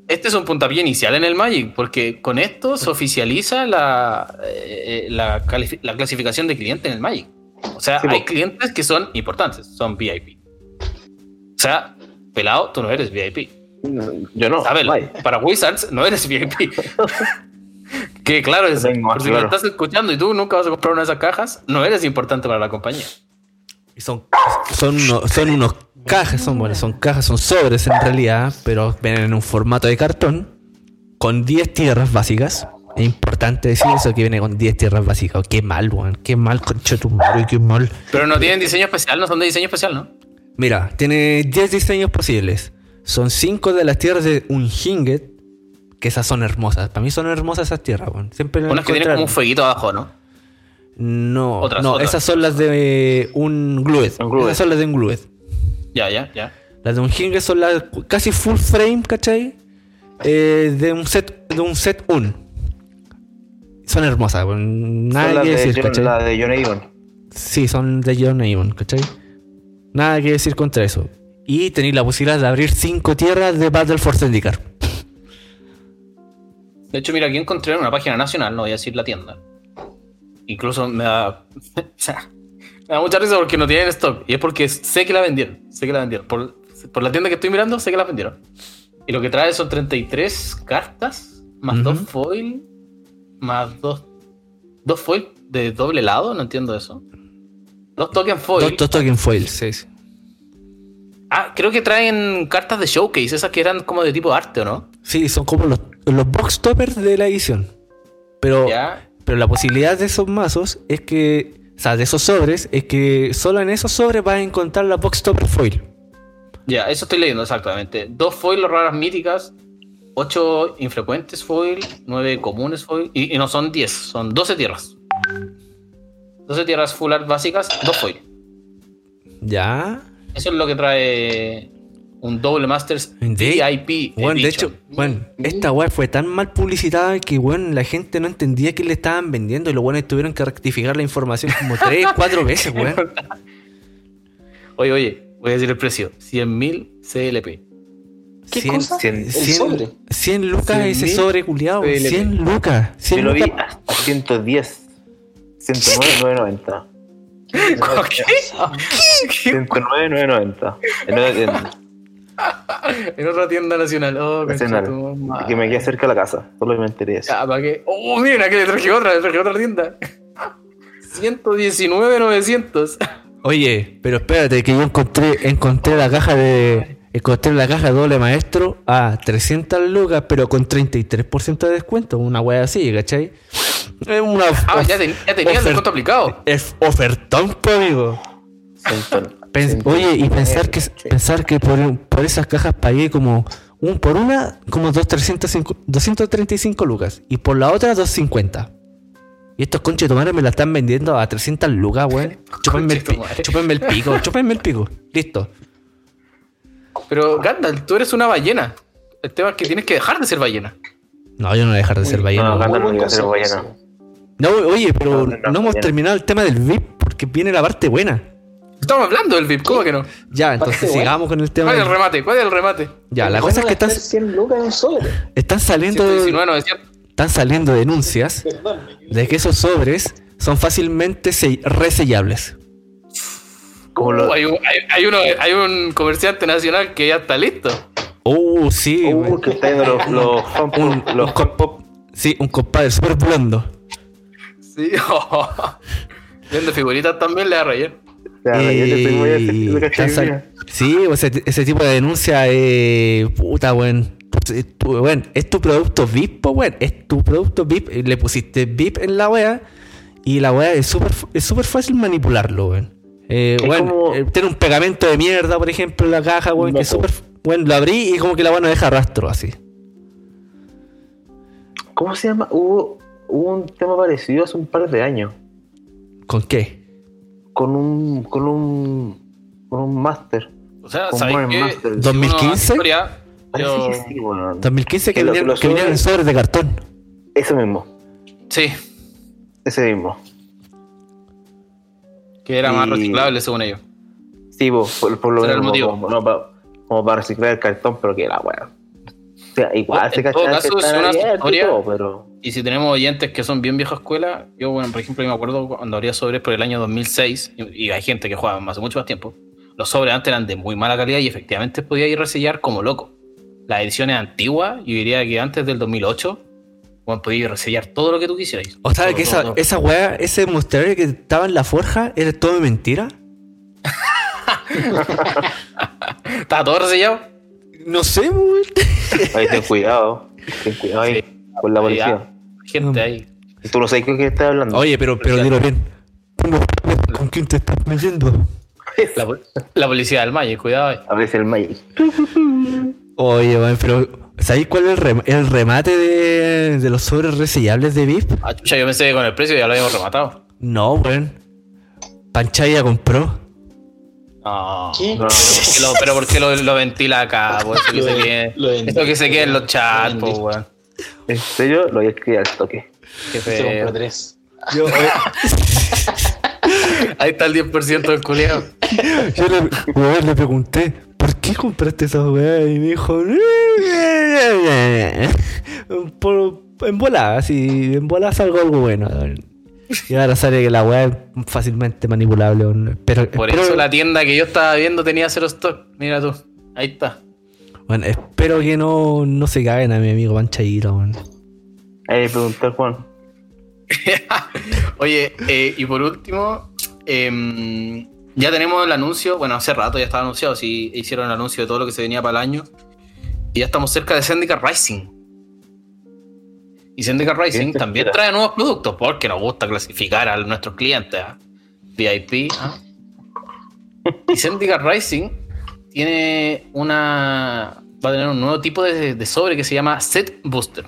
Este es un puntapié inicial en el Magic, porque con esto se oficializa la, eh, la, califi- la clasificación de cliente en el Magic. O sea, Sí, hay clientes que son importantes, son VIP. O sea, pelado, tú no eres VIP. Yo no. Sabelo, para Wizards no eres VIP. que claro, es, Tengo por si claro. me estás escuchando y tú nunca vas a comprar una de esas cajas, no eres importante para la compañía. Y son, son, uno- son unos cajas, son, bueno, son cajas, son sobres en realidad, pero vienen en un formato de cartón con 10 tierras básicas. Es importante decir eso que viene con 10 tierras básicas. Qué mal, weón. Qué mal, concha tu madre, qué mal. Pero no tienen diseño especial, no son de diseño especial, ¿no? Mira, tiene 10 diseños posibles. Son 5 de las tierras de Unhinget, que esas son hermosas. Para mí son hermosas esas tierras, weón. Siempre las Unas que tienen como un fueguito abajo, ¿no? No, Otras, no, otras. esas son las de un Glued. Un. Esas son las de un Glued. Ya, ya, ya. Las de un Hinge son las casi full frame, ¿cachai? Eh, de un set de un set 1. Son hermosas, weón. nada Son las que de decir, John- ¿cachai? la de John Avon. Sí, son de John Avon, ¿cachai? Nada que decir contra eso. Y tenéis la posibilidad de abrir 5 tierras de Battle for Zendikar. De hecho, mira, aquí encontré en una página nacional, no voy a decir la tienda. Incluso me da. o sea, me da mucha risa porque no tienen stock. Y es porque sé que la vendieron. Sé que la vendieron. Por, por la tienda que estoy mirando, sé que la vendieron. Y lo que trae son 33 cartas, más Ujú. dos foil, más dos. Dos foil de doble lado, no entiendo eso. Dos token foil. Dos, dos token foils, sí, sí. Ah, creo que traen cartas de showcase, esas que eran como de tipo arte, ¿o no? Sí, son como los, los box toppers de la edición. Pero, Ya. pero la posibilidad de esos mazos es que. O sea, de esos sobres, es que solo en esos sobres vas a encontrar la box topper foil. Ya, eso estoy leyendo exactamente. Dos foil raras míticas, ocho infrecuentes foil, nueve comunes foil, y, y no son 10, son 12 tierras. 12 tierras full art básicas, dos foil. Ya. Eso es lo que trae un Double Masters De- VIP. Bueno, de hecho, bueno, esta weá fue tan mal publicitada que bueno, la gente no entendía que le estaban vendiendo y los buenos tuvieron que rectificar la información como tres, cuatro veces, weón. Oye, oye, voy a decir el precio: 100.000 CLP. ¿Qué 100, cosa? 100, El sobre. 100 lucas 100.000 ese sobre culiado. PLP. 100 lucas. 100 Yo lo vi lucas. a 110. 109, 990. ¿Qué? 109, 990. En, en, En otra tienda nacional. Oh, nacional. que me queda cerca de la casa. Solo me enteré de eso. Ya, ¿para qué? Oh, miren, aquí le traje otra, le traje otra tienda. 119,900. Oye, pero espérate que yo encontré, encontré la caja de. Encontré la caja doble maestro a 300 lucas, pero con 33% de descuento. Una wea así, ¿cachai? Es una. Ah, ya, ten- ya tenía el descuento aplicado. Es ofertón, po, amigo. Pens- ciento- oye, y pensar que Sí. pensar que por, por esas cajas pagué como un por una como dos, 305 235 lucas y por la otra 250. Y estos conches de tomar me la están vendiendo a 300 lucas, weón. Chúpenme el, chúpenme el pico, chúpenme el pico. Listo. Pero, Gandalf, tú eres una ballena. El tema es que tienes que dejar de ser ballena. No, yo no voy a dejar de ser ballena. No. Gandalf no iba a ser ballena. No, oye, pero No, no, no, no, hemos ballena. terminado el tema del VIP porque viene la parte buena. Estamos hablando del VIP, ¿cómo que no? Ya, entonces sigamos con el tema. ¿Cuál es el remate? ¿Cuál es el remate? Ya, la ¿Cómo cosa es que están, gastar 100 lucas en un sobre. están saliendo 119,900. están saliendo denuncias Perdón. de que esos sobres son fácilmente se- resellables. Como lo- Uh, hay, un, hay, hay uno, hay un comerciante nacional que ya está listo. Oh, sí, Uh, que está los, los, Un- pop- los un co- fan pop. sí, un compadre súper blondo. Sí. Viendo figuritas también le da rayar. ¿cachai? sal- sí, o ese, ese tipo de denuncia, eh, puta, weón. Es tu- weón, Es tu producto VIP, po, weón. Es tu producto VIP. Le pusiste VIP en la wea. Y la wea es súper es súper fácil manipularlo, weón. Eh, weón, como- eh, tiene un pegamento de mierda, por ejemplo, en la caja, weón, que es súper. Bueno, lo abrí y como que la weá no deja rastro así. ¿Cómo se llama? Hubo, hubo un tema parecido hace un par de años. ¿Con qué? Con un. con un. con un máster. O sea, uno 2015? hace historia, Parece yo- que sí, weón. 2015 que, Que los que venían en sobres- sobres de cartón. Ese mismo. Sí, Ese mismo. Que era más reciclable según ellos. Sí, po, por, por lo menos como, no, pa- como para reciclar el cartón, pero que la weá. O sea, igual se que están una abiertos historia- todo, pero. Y si tenemos oyentes que son bien vieja escuela, yo, bueno, por ejemplo, yo me acuerdo cuando habría sobres por el año 2006, y, y hay gente que juega hace mucho más tiempo, los sobres antes eran de muy mala calidad y efectivamente podía ir a resellar como loco. Las ediciones antiguas, yo diría que antes del 2008, bueno, podía ir a resellar todo lo que tú quisieras. O sea, Todo, que todo, esa, todo. esa weá, ese monster que estaba en la forja, ¿era todo mentira? ¿Estaba todo resellado? No sé, weón. Ahí ten cuidado. Ten cuidado ahí Sí. con la policía. gente ahí. Tú no sabes con qué estás hablando. Oye, pero, pero dilo bien. ¿Cómo- ¿Con quién te estás metiendo? La, pol- la policía del Magic, cuidado ahí. A veces el Magic. Oye, weón, pero ¿sabéis cuál es el, rem- el remate de, de los sobres resellables de VIP? Ah, chucha, yo pensé que con el precio ya lo habíamos rematado. No, weón. Panchaya compró. No. Pero ¿por qué lo, lo ventila acá? po? Eso que se quede, lo eso que se quede en los chats, Lo po, vendí. weón. ¿En serio? Lo voy a escribir al toque. Qué Se compró feo. tres. Yo, Ahí está el 10% del culiao. yo le pregunté, ¿por qué compraste esa weá? Y me dijo, por, en volada, así, en volada salgo algo bueno. Y ahora sale que la weá es fácilmente manipulable. Pero, Por espero, eso la tienda que yo estaba viendo tenía cero stock. Mira tú. Ahí está. weón, espero que no, no se caguen a mi amigo Panchayita, weón. Ahí le pregunté Juan. Oye, eh, y por último, em, ya tenemos el anuncio. Bueno, hace rato ya estaba anunciado. Sí, hicieron el anuncio de todo lo que se venía para el año. Y ya estamos cerca de Syndicate Rising. Y Syndicate Rising también trae nuevos productos porque nos gusta clasificar a nuestros clientes. ¿ah? VIP. ¿ah? Y Syndicate Rising tiene una. Va a tener un nuevo tipo de, de sobre que se llama Set Booster.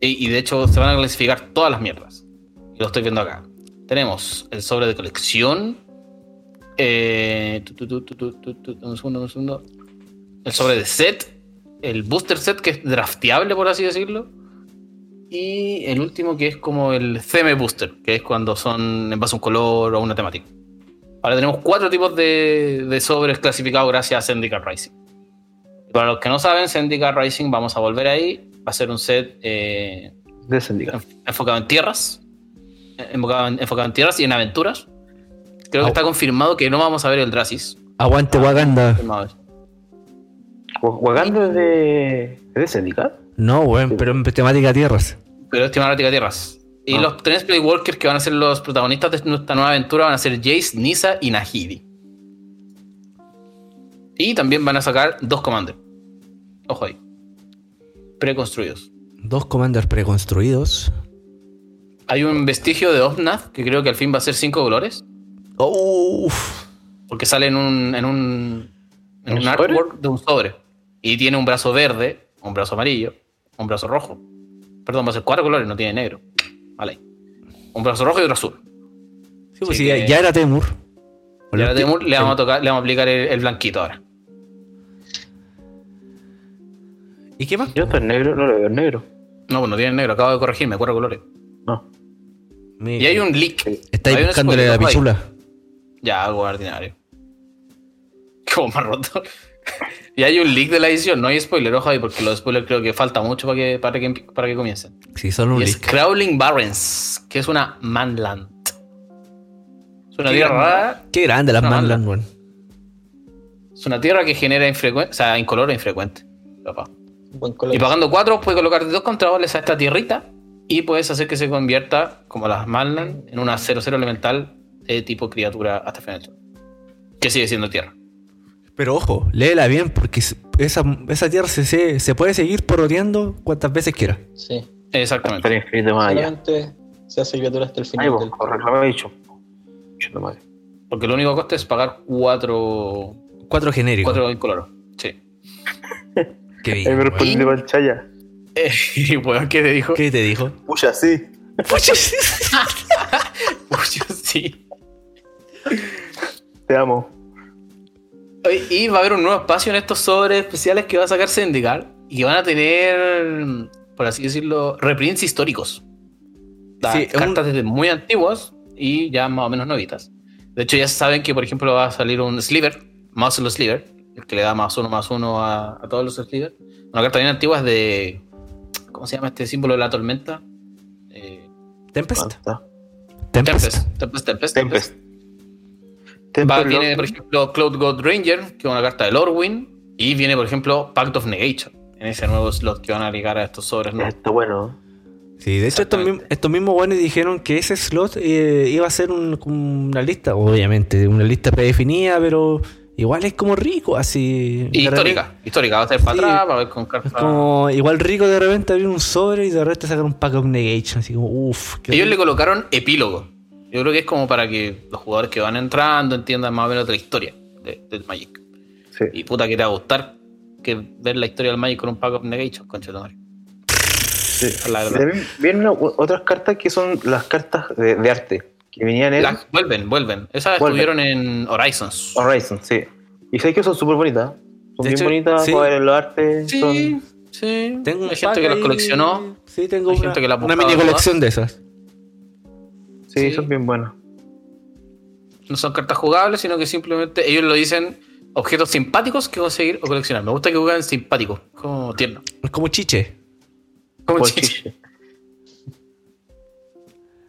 Y, y de hecho se van a clasificar todas las mierdas. Y lo estoy viendo acá. Tenemos el sobre de colección. eh, tu, tu, tu, un segundo, un segundo. El sobre de set. El booster set que es drafteable, por así decirlo. Y el último que es como el CM Booster, que es cuando son en base a un color o a una temática. Ahora tenemos cuatro tipos de, de sobres clasificados gracias a Syndicate Rising. Para los que no saben, Syndicate Rising, vamos a volver ahí. Va a ser un set eh, De Syndicate. enf- enfocado en tierras. Enfocado en, enfocado en tierras y en aventuras. Creo que está confirmado que no vamos a ver el Dracis. Aguante Wakanda. Confirmado eso. Wa- Wakanda es de. ¿Es de Syndicate? No, weón, pero en temática tierras. Pero es temática tierras. Y Ah. los tres Playwalkers que van a ser los protagonistas de nuestra nueva aventura van a ser Jace, Nisa y Nahidi. Y también van a sacar dos Commanders. Ojo ahí. Preconstruidos. Dos commanders preconstruidos. Hay un vestigio de Omnath que creo que al fin va a ser cinco colores. Uff. Porque sale en un, en un, en ¿Un artwork de un sobre. Y tiene un brazo verde, un brazo amarillo, un brazo rojo. Perdón, va a ser cuatro colores, no tiene negro. Vale. Un brazo rojo y otro azul. Sí, pues Sí ya, ya era Temur. Y ahora Temur le vamos a tocar, le vamos a aplicar el, el blanquito ahora. ¿Y qué más? Yo estoy negro, no lo veo en negro. No, pues no tiene negro, acabo de corregirme, cuatro colores. No. Y hay un leak. Estáis Hay buscándole la ahí. pichula. Ya, algo ordinario. Como más roto. y hay un leak de la edición, no hay spoiler, ojo ahí, porque los spoilers creo que falta mucho para que, para que, para que comiencen. Sí, solo un Y es leak. Crawling Barrens, que es una manland. Es una Qué tierra grande. rara, Qué grande las Manland, weón. es una tierra que genera infrecuente, o sea, incoloro e infrecuente. Papá. Buen color. Y pagando cuatro, puedes colocar dos contraboles a esta tierrita y puedes hacer que se convierta, como las Manland, en una 0-0 elemental de tipo criatura hasta el final del turno. Que sigue siendo tierra. Pero ojo, léela bien porque esa, esa tierra se, se, se puede seguir poroteando cuantas veces quiera. Sí. Exactamente. Estaría escrito más allá. Se hace criatura hasta el Ahí final vos, del madre. Porque lo único que costa es pagar cuatro, Cuatro genéricos. cuatro incoloros. Sí. Qué Ahí bien, me weón. respondió Panchaya. Eh, y bueno, ¿qué te dijo? ¿Qué te dijo? Pucha, sí. Uy, sí. Te amo. Y va a haber un nuevo espacio en estos sobres especiales que va a sacar Syndical y que van a tener, por así decirlo, reprints históricos. Sí, cartas desde muy antiguas y ya más o menos novitas. De hecho, ya saben que, por ejemplo, va a salir un Sliver, Muscle Sliver, el que le da más uno más uno a, a todos los Sliver. Una carta bien antigua es de. ¿Cómo se llama este símbolo de la tormenta? Eh, Tempest. Tempest. Tempest. Tempest, Tempest. Tempest. Va, viene, por ejemplo, Cloud God Ranger, que es una carta de Lorwyn. Y viene, por ejemplo, Pact of Negation, en ese nuevo slot que van a agregar a estos sobres. ¿no? Está bueno. Sí, de hecho estos, mismos- estos mismos buenos dijeron que ese slot eh, iba a ser un- una lista, obviamente, una lista predefinida, pero igual es como rico, así. Y histórica, repente- histórica. Va a ser para Sí. atrás, va a ver con cartas. como igual rico de repente abrir un sobre y de repente sacar un pack of negation, así como, uff. Ellos le colocaron epílogo. Yo creo que es como para que los jugadores que van entrando entiendan más o menos de la historia de- del Magic. Sí. Y puta que te va a gustar que ver la historia del Magic con un pack of negation, concha de tu madre. Sí. También vienen otras cartas que son las cartas de, de arte, que venían en Las- vuelven, vuelven. Esas Vuelven. estuvieron en Horizons. Horizon, sí. Y sé que son súper bonitas. Son De bien hecho, bonitas sí. los artes. Sí, Son... sí. Tengo Hay gente que las coleccionó. Sí, tengo Hay una, gente que la una mini colección de esas. Sí, Sí. son bien buenas. No son cartas jugables, sino que simplemente ellos lo dicen objetos simpáticos que conseguir o coleccionar. Me gusta que jueguen simpáticos, como tierno. Es como chiche. Como chiche.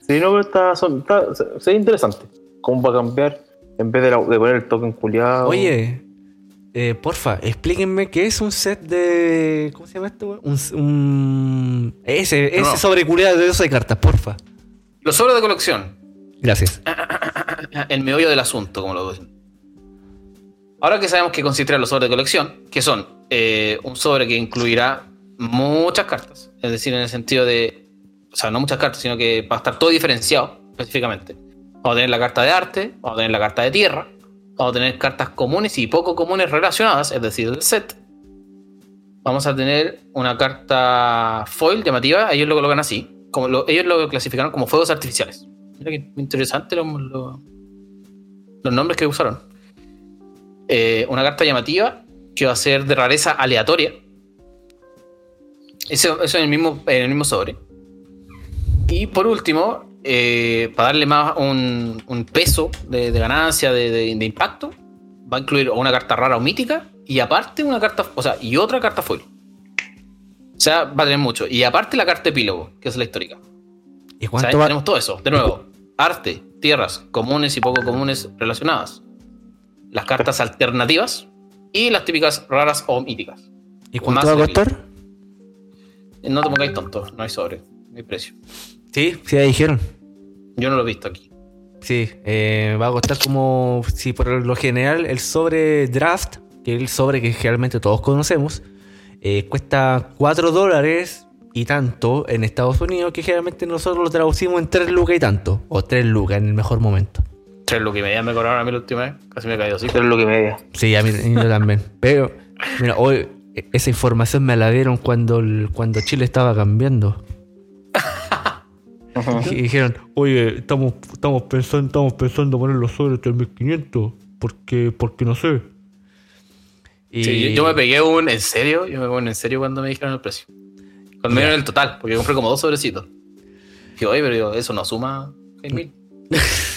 Sí, no, pero está, son, está, ve interesante. ¿Cómo va a cambiar? En vez de, la- de poner el token culiado. Oye, eh, porfa, explíquenme qué es un set de. ¿Cómo se llama esto? weón? Un, un- ese, ese No. sobre culiado de 12 cartas, porfa. Los sobres de colección. Gracias. El meollo del asunto, como lo dicen. Ahora que sabemos que consistirán los sobres de colección, que son eh, un sobre que incluirá muchas cartas, es decir, en el sentido de, o sea, no muchas cartas, sino que va a estar todo diferenciado específicamente. Vamos a tener la carta de arte, vamos a tener la carta de tierra, vamos a tener cartas comunes y poco comunes relacionadas, es decir, el set. Vamos a tener una carta foil llamativa, ellos lo colocan así, como lo- ellos lo clasificaron como fuegos artificiales. Mira qué interesante lo- lo- los nombres que usaron. Eh, una carta llamativa que va a ser de rareza aleatoria. Eso, en, el mismo, en el mismo sobre. Y por último, eh, para darle más un, un peso de, de ganancia, de, de- de impacto, va a incluir una carta rara o mítica y aparte una carta, o sea, y otra carta foil. O sea, va a tener mucho. Y aparte la carta epílogo, que es la histórica. ¿Y O sea, cuánto va? tenemos todo eso. De nuevo, arte, tierras, comunes y poco comunes relacionadas. Las cartas alternativas y las típicas raras o míticas. ¿Y cuánto va a costar? No te pongáis tonto, no hay sobre, no hay precio. Sí, sí, ya dijeron. Yo no lo he visto aquí. Sí, eh, va a costar como si por lo general el sobre draft, que es el sobre que generalmente todos conocemos, eh, cuesta 4 dólares y tanto en Estados Unidos, que generalmente nosotros lo traducimos en 3 lucas y tanto, o 3 lucas en el mejor momento. Tres lo que media me cobraron a mí la última vez, casi me he caído así. Eso es lo que media. Sí, a mí, yo también. Pero, mira, hoy eh, esa información me la dieron cuando, el- cuando Chile estaba cambiando. Y dijeron, oye, estamos, estamos, pensando, estamos pensando poner los sobres 3500, porque, porque no sé. Y Sí, yo, yo me pegué un en serio, yo me pegué un en serio cuando me dijeron el precio. Cuando me dieron el total, porque compré como dos sobrecitos. Dije, oye, pero eso no suma 6.000.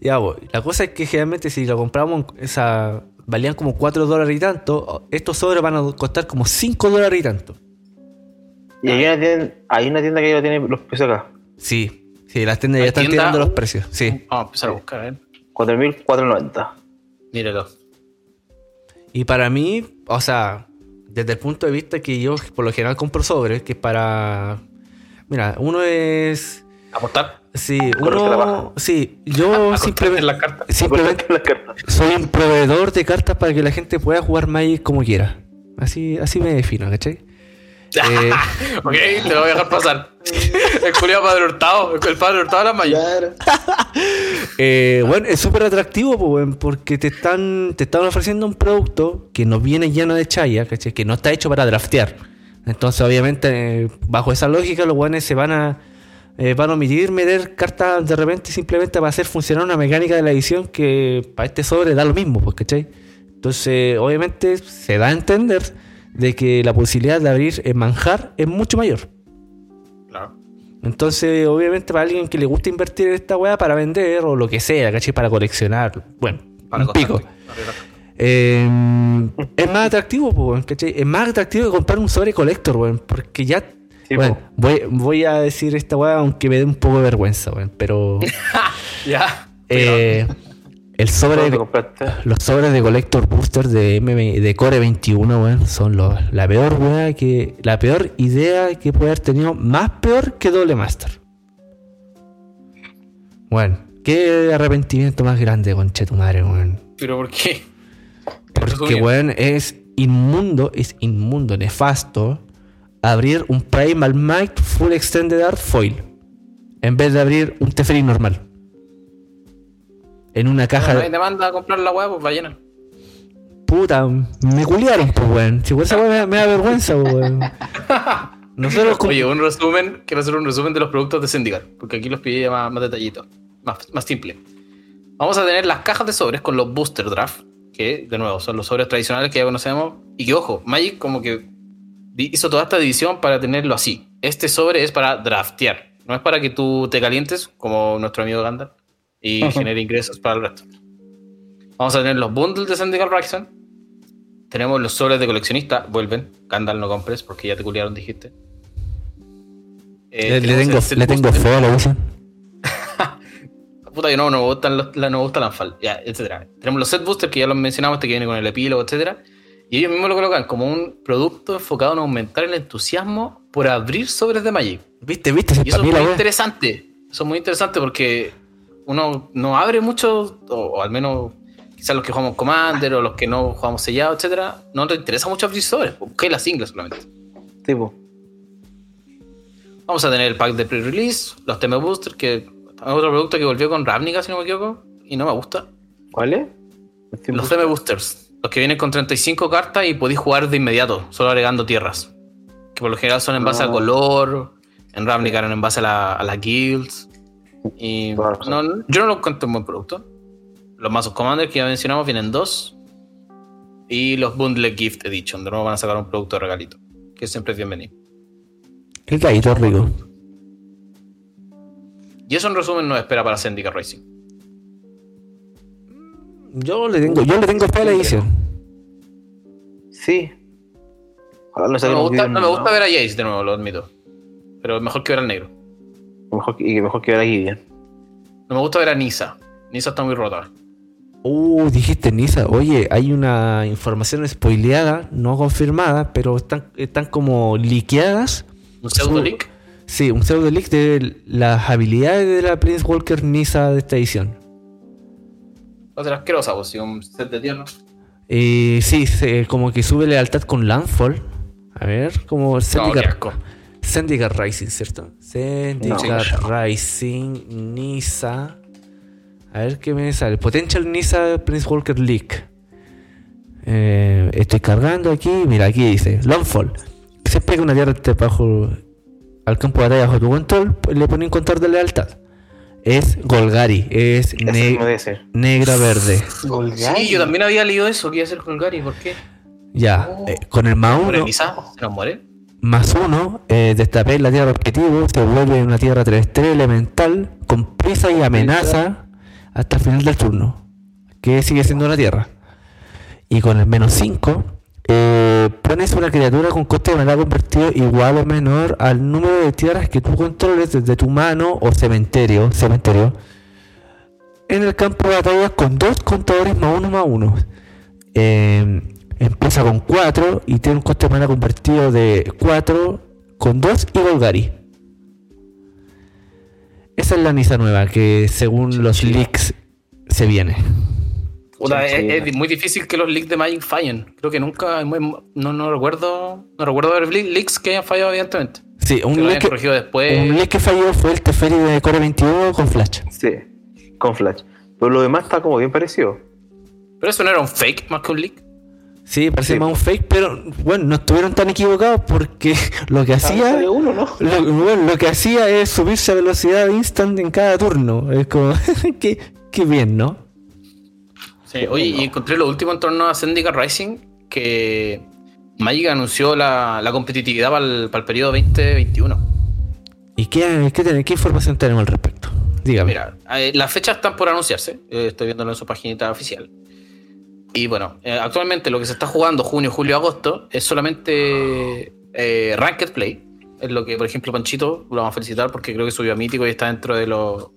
Ya, la cosa es que generalmente si lo compramos, esa, valían como 4 dólares y tanto, estos sobres van a costar como 5 dólares y tanto. Y hay una, tienda, hay una tienda que ya tiene los precios acá. Sí, sí, las tiendas ya ¿Hay están tienda? tirando los precios. Sí. Vamos a empezar a buscar, ver. 4.490. Míralo. Y para mí, o sea, desde el punto de vista que yo por lo general compro sobres, que es para... Mira, uno es... ¿Apostar? Sí, la uno... Sí, yo simplemente... en las cartas. Simplemente las cartas. soy un proveedor de cartas para que la gente pueda jugar Magic como quiera. Así, así me defino, ¿cachai? Eh, ok, te lo voy a dejar pasar. el culiado padre Hurtado, el padre Hurtado mayas. Claro. Eh, bueno, es súper atractivo porque te están, te están ofreciendo un producto que nos viene lleno de chaya, ¿cachai? que no está hecho para draftear. Entonces, obviamente, eh, bajo esa lógica, los buenos se van a, eh, van a omitir meter cartas de repente simplemente para hacer funcionar una mecánica de la edición que para este sobre da lo mismo, pues, ¿cachai? Entonces, obviamente, se da a entender de que la posibilidad de abrir el manjar es mucho mayor. Claro. Entonces, obviamente, para alguien que le gusta invertir en esta weá para vender o lo que sea, ¿cachai? Para coleccionar, bueno, Para un pico. Eh, es más atractivo, po, ¿cachai? Es más atractivo que comprar un sobre collector, weón, porque ya. Sí, bueno, voy, voy a decir esta weá aunque me dé un poco de vergüenza, weón, pero. Ya. eh, el sobre. Los sobres de Collector Booster de, MM de Core 21, weón, son los- la peor weá que. La peor idea que puede haber tenido. Más peor que Doble Master. Bueno, qué arrepentimiento más grande, conche tu madre, weón. Pero ¿por qué? Porque, weón, es inmundo, es inmundo, nefasto abrir un Primal Might Full Extended Art Foil en vez de abrir un Teferi normal. En una caja No hay de. demanda a comprar la weá, pues va a llenar. Puta, me culiaron, pues, weón. Si por esa weón me, me da vergüenza, pues, weón. Nosotros con- Oye, un resumen, quiero hacer un resumen de los productos de Syndical, porque aquí los pillé más, más detallitos, más, más simple. Vamos a tener las cajas de sobres con los Booster Draft, que de nuevo son los sobres tradicionales que ya conocemos. Y que ojo, Magic como que hizo toda esta división para tenerlo así. Este sobre es para draftear, no es para que tú te calientes, como nuestro amigo Gandalf, y genere ingresos para el resto. Vamos a tener los bundles de Syndical Ryzen. Tenemos los sobres de coleccionista, vuelven. Gandalf no compres porque ya te culiaron, dijiste. le, Eh, le tengo, le tengo fe a la Wilson. Puta que no, no me gustan los, la, no me gusta la Anfal, ya, etcétera. Tenemos los set boosters que ya los mencionamos, este que viene con el epílogo, etcétera. Y ellos mismos lo colocan como un producto enfocado en aumentar el entusiasmo por abrir sobres de Magic. ¿Viste, viste? Y eso es muy interesante. Eso es muy interesante porque uno no abre mucho, o, o al menos quizás los que jugamos Commander o los que no jugamos sellado, etcétera, no nos interesa mucho abrir sobres. Busqué las singles solamente. Tipo, Vamos a tener el pack de pre-release, los TM Booster, que es otro producto que volvió con Ravnica, si no me equivoco, y no me gusta. ¿cuál es? Los TM Boosters, los que vienen con 35 cartas y podéis jugar de inmediato, solo agregando tierras. Que por lo general son en base a Ah. color, en Ravnica eran en base a, la- a las guilds. Y no, yo no lo encuentro un buen producto. Los mazos Commander que ya mencionamos vienen dos. Y los Bundle Gift Edition, de nuevo van a sacar un producto de regalito, que siempre es bienvenido. El gallito rico. Y eso en resumen nos espera para Syndicate Racing. Yo le tengo, yo le tengo fe a la edición. Sí. Ojalá no No me, gusta, no me gusta ver a Jace de nuevo, lo admito. Pero mejor que ver al negro. Mejor que- y mejor que ver a Gideon. No me gusta ver a Nisa. Nisa está muy rota. Uh, dijiste Nisa. Oye, hay una información spoileada, no confirmada, pero están, están como liqueadas. Un pseudo leak. Sí, un pseudo leak de las habilidades de la Prince Walker Nisa de esta edición. Va a ser asquerosa, pues, si un set de tierra. Eh, sí, se- como que sube lealtad con Landfall. A ver, como No, Syndicate Rising, ¿cierto? Syndicate Rising, Nisa. A ver qué me sale. Potential Nisa Prince Walker Leak. Eh, estoy cargando aquí. Mira, aquí dice Landfall. Siempre que una tierra bajo al campo de batalla bajo tu control, le pone un contador de lealtad. Es Golgari, es ne- no negra verde. Sí, yo también había leído eso, que iba a ser con Gary. ¿Por qué? Ya, Oh. eh, con el más ¿Muere uno, Nisa? ¿Se nos muere? Más uno, eh, destapé la tierra objetivo, se vuelve una tierra 3-3 elemental, con prisa y amenaza hasta el final del turno, que sigue siendo una tierra. Y con el menos 5, pones una criatura con coste de mana convertido igual o menor al número de tierras que tú controles desde tu mano o cementerio, cementerio en el campo de batalla con dos contadores más uno más uno. Eh, empieza con 4 y tiene un coste de mana convertido de 4 con 2 y Golgari. Esa es la Nisa nueva que según los leaks se viene. Sí, es, muy difícil que los leaks de Magic fallen. Creo que nunca. No, no recuerdo. No recuerdo ver le- leaks que hayan fallado, evidentemente. Sí, un que leak que, después. un leak que falló fue el Teferi de Core 21 con Flash. Sí, con Flash. Pero lo demás está como bien parecido. Pero eso no era un fake más que un leak. Sí, parece Sí. más un fake, pero bueno, no estuvieron tan equivocados porque lo que hacía... Uno, ¿no? Lo, bueno, lo que hacía es subirse a velocidad instant en cada turno. Es como, qué, qué bien, ¿no? Sí, oye, y encontré lo último en torno a Syndicate Rising, que Magic anunció la, la competitividad para el, para el periodo 2021. ¿Y qué, qué, qué información tenemos al respecto? Dígame. Mira, eh, las fechas están por anunciarse, eh, estoy viéndolo en su página oficial. Y bueno, eh, actualmente lo que se está jugando junio, julio, agosto es solamente eh, Ranked Play. Es lo que, por ejemplo, Panchito lo vamos a felicitar porque creo que subió a Mítico y está dentro de los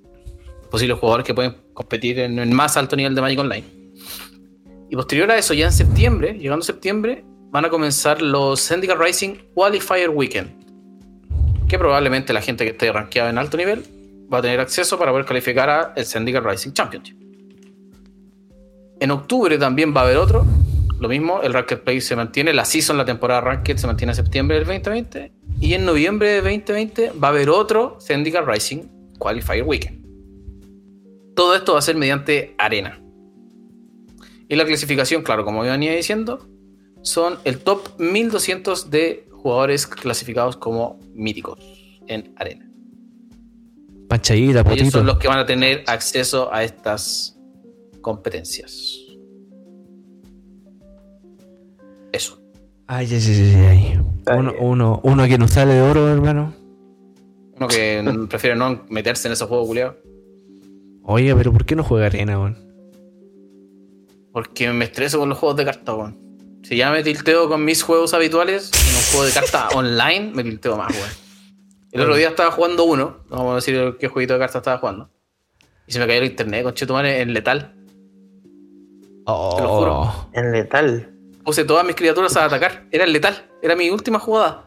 posibles jugadores que pueden competir en el más alto nivel de Magic Online. Y posterior a eso, ya en septiembre, llegando a septiembre, van a comenzar los Syndicate Rising Qualifier Weekend. Que probablemente la gente que esté rankeada en alto nivel va a tener acceso para poder calificar a el Syndicate Rising Championship. En octubre también va a haber otro, lo mismo, el Ranked Play se mantiene, la season, la temporada Ranked se mantiene en septiembre del 2020 y en noviembre del 2020 va a haber otro Zendikar Rising Qualifier Weekend. Todo esto va a ser mediante arena. Y la clasificación, claro, como yo venía diciendo, son el top 1200 de jugadores clasificados como míticos en arena. Panchadita, Ellos son los que van a tener acceso a estas competencias. Eso. Ay, ay, ay, ay, Uno, uno, uno que no sale de oro, hermano. Uno que prefiere no meterse en esos juegos culiados. Oye, pero ¿por qué no juega arena, weón? Porque me estreso con los juegos de cartas, weón. Si ya me tilteo con mis juegos habituales, en un juego de cartas online me tilteo más, weón. El otro día estaba jugando uno, no vamos a decir qué jueguito de cartas estaba jugando. Y se me cayó el internet, con chetumare, en letal. Oh, Te lo juro. En letal. Puse todas mis criaturas a atacar. Era el letal, era mi última jugada.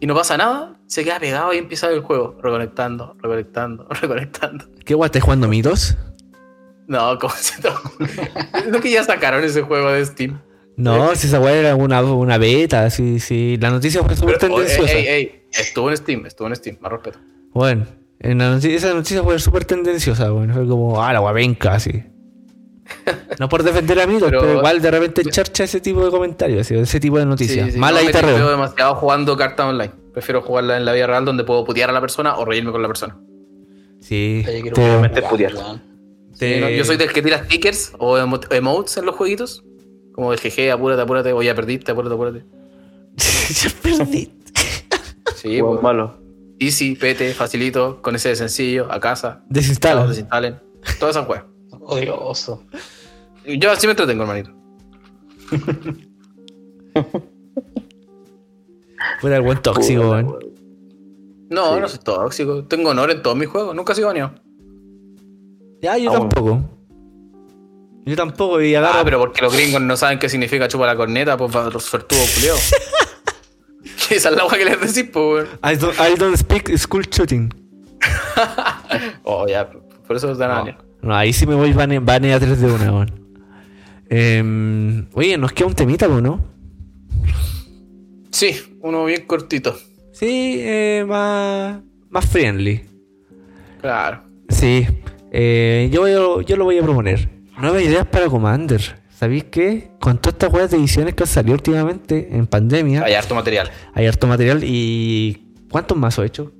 Y no pasa nada, se queda pegado y empieza el juego. Reconectando, reconectando, reconectando. ¿Qué guay estás jugando mitos? No, ¿cómo se te ocurre? ¿No que ya sacaron ese juego de Steam? No, si esa weá era una, una beta, sí, sí. La noticia fue súper oh, tendenciosa. ey, ey, estuvo en Steam, estuvo en Steam, más respeto. Bueno, en la noticia, esa noticia fue súper tendenciosa, bueno, fue como, ah, la guapenca, así. No por defender a mitos, Pero- pero, igual de repente charcha ese tipo de comentarios, así, ese tipo de noticias. Sí, sí, Mala no, y tarreo. demasiado jugando cartas online. Prefiero jugarla en la vida real donde puedo putear a la persona o reírme con la persona. Sí. Quiero te- putear. te- Sí, no, Yo soy del que tira stickers o emo- emotes en los jueguitos. Como el GG, apúrate, apúrate, o ya perdiste, apúrate, apúrate. ya perdí. Sí, Juego pues. malo. Easy, pete, facilito, con ese de sencillo, a casa. Chao, Desinstala. desinstalen. Todas esas juegas. Odioso. Yo así me entretengo, hermanito. Fuera el buen tóxico, weón. weón. No, Sí. no soy tóxico. Tengo honor en todos mis juegos. Nunca he sido baneado. Ya, yo Ah, bueno. tampoco. Yo tampoco, y agarro. Ah, pero porque los gringos no saben qué significa chupa la corneta, pues va culiados. Que Esa es la agua que les decís, pues, weón. I don't, I don't speak school shooting. Oh, ya, por eso es de No, no, ahí sí me voy bane, bane a 3 de una, weón. Em, oye, nos queda un temita, ¿no? Sí, uno bien cortito. Sí, eh, más, más friendly. Claro. Sí, eh, yo, yo, yo lo voy a proponer. Nuevas ideas para Commander. ¿Sabéis qué? Con todas estas weas de ediciones que han salido últimamente en pandemia, Hay harto material. hay harto material y... ¿Cuántos más he hecho?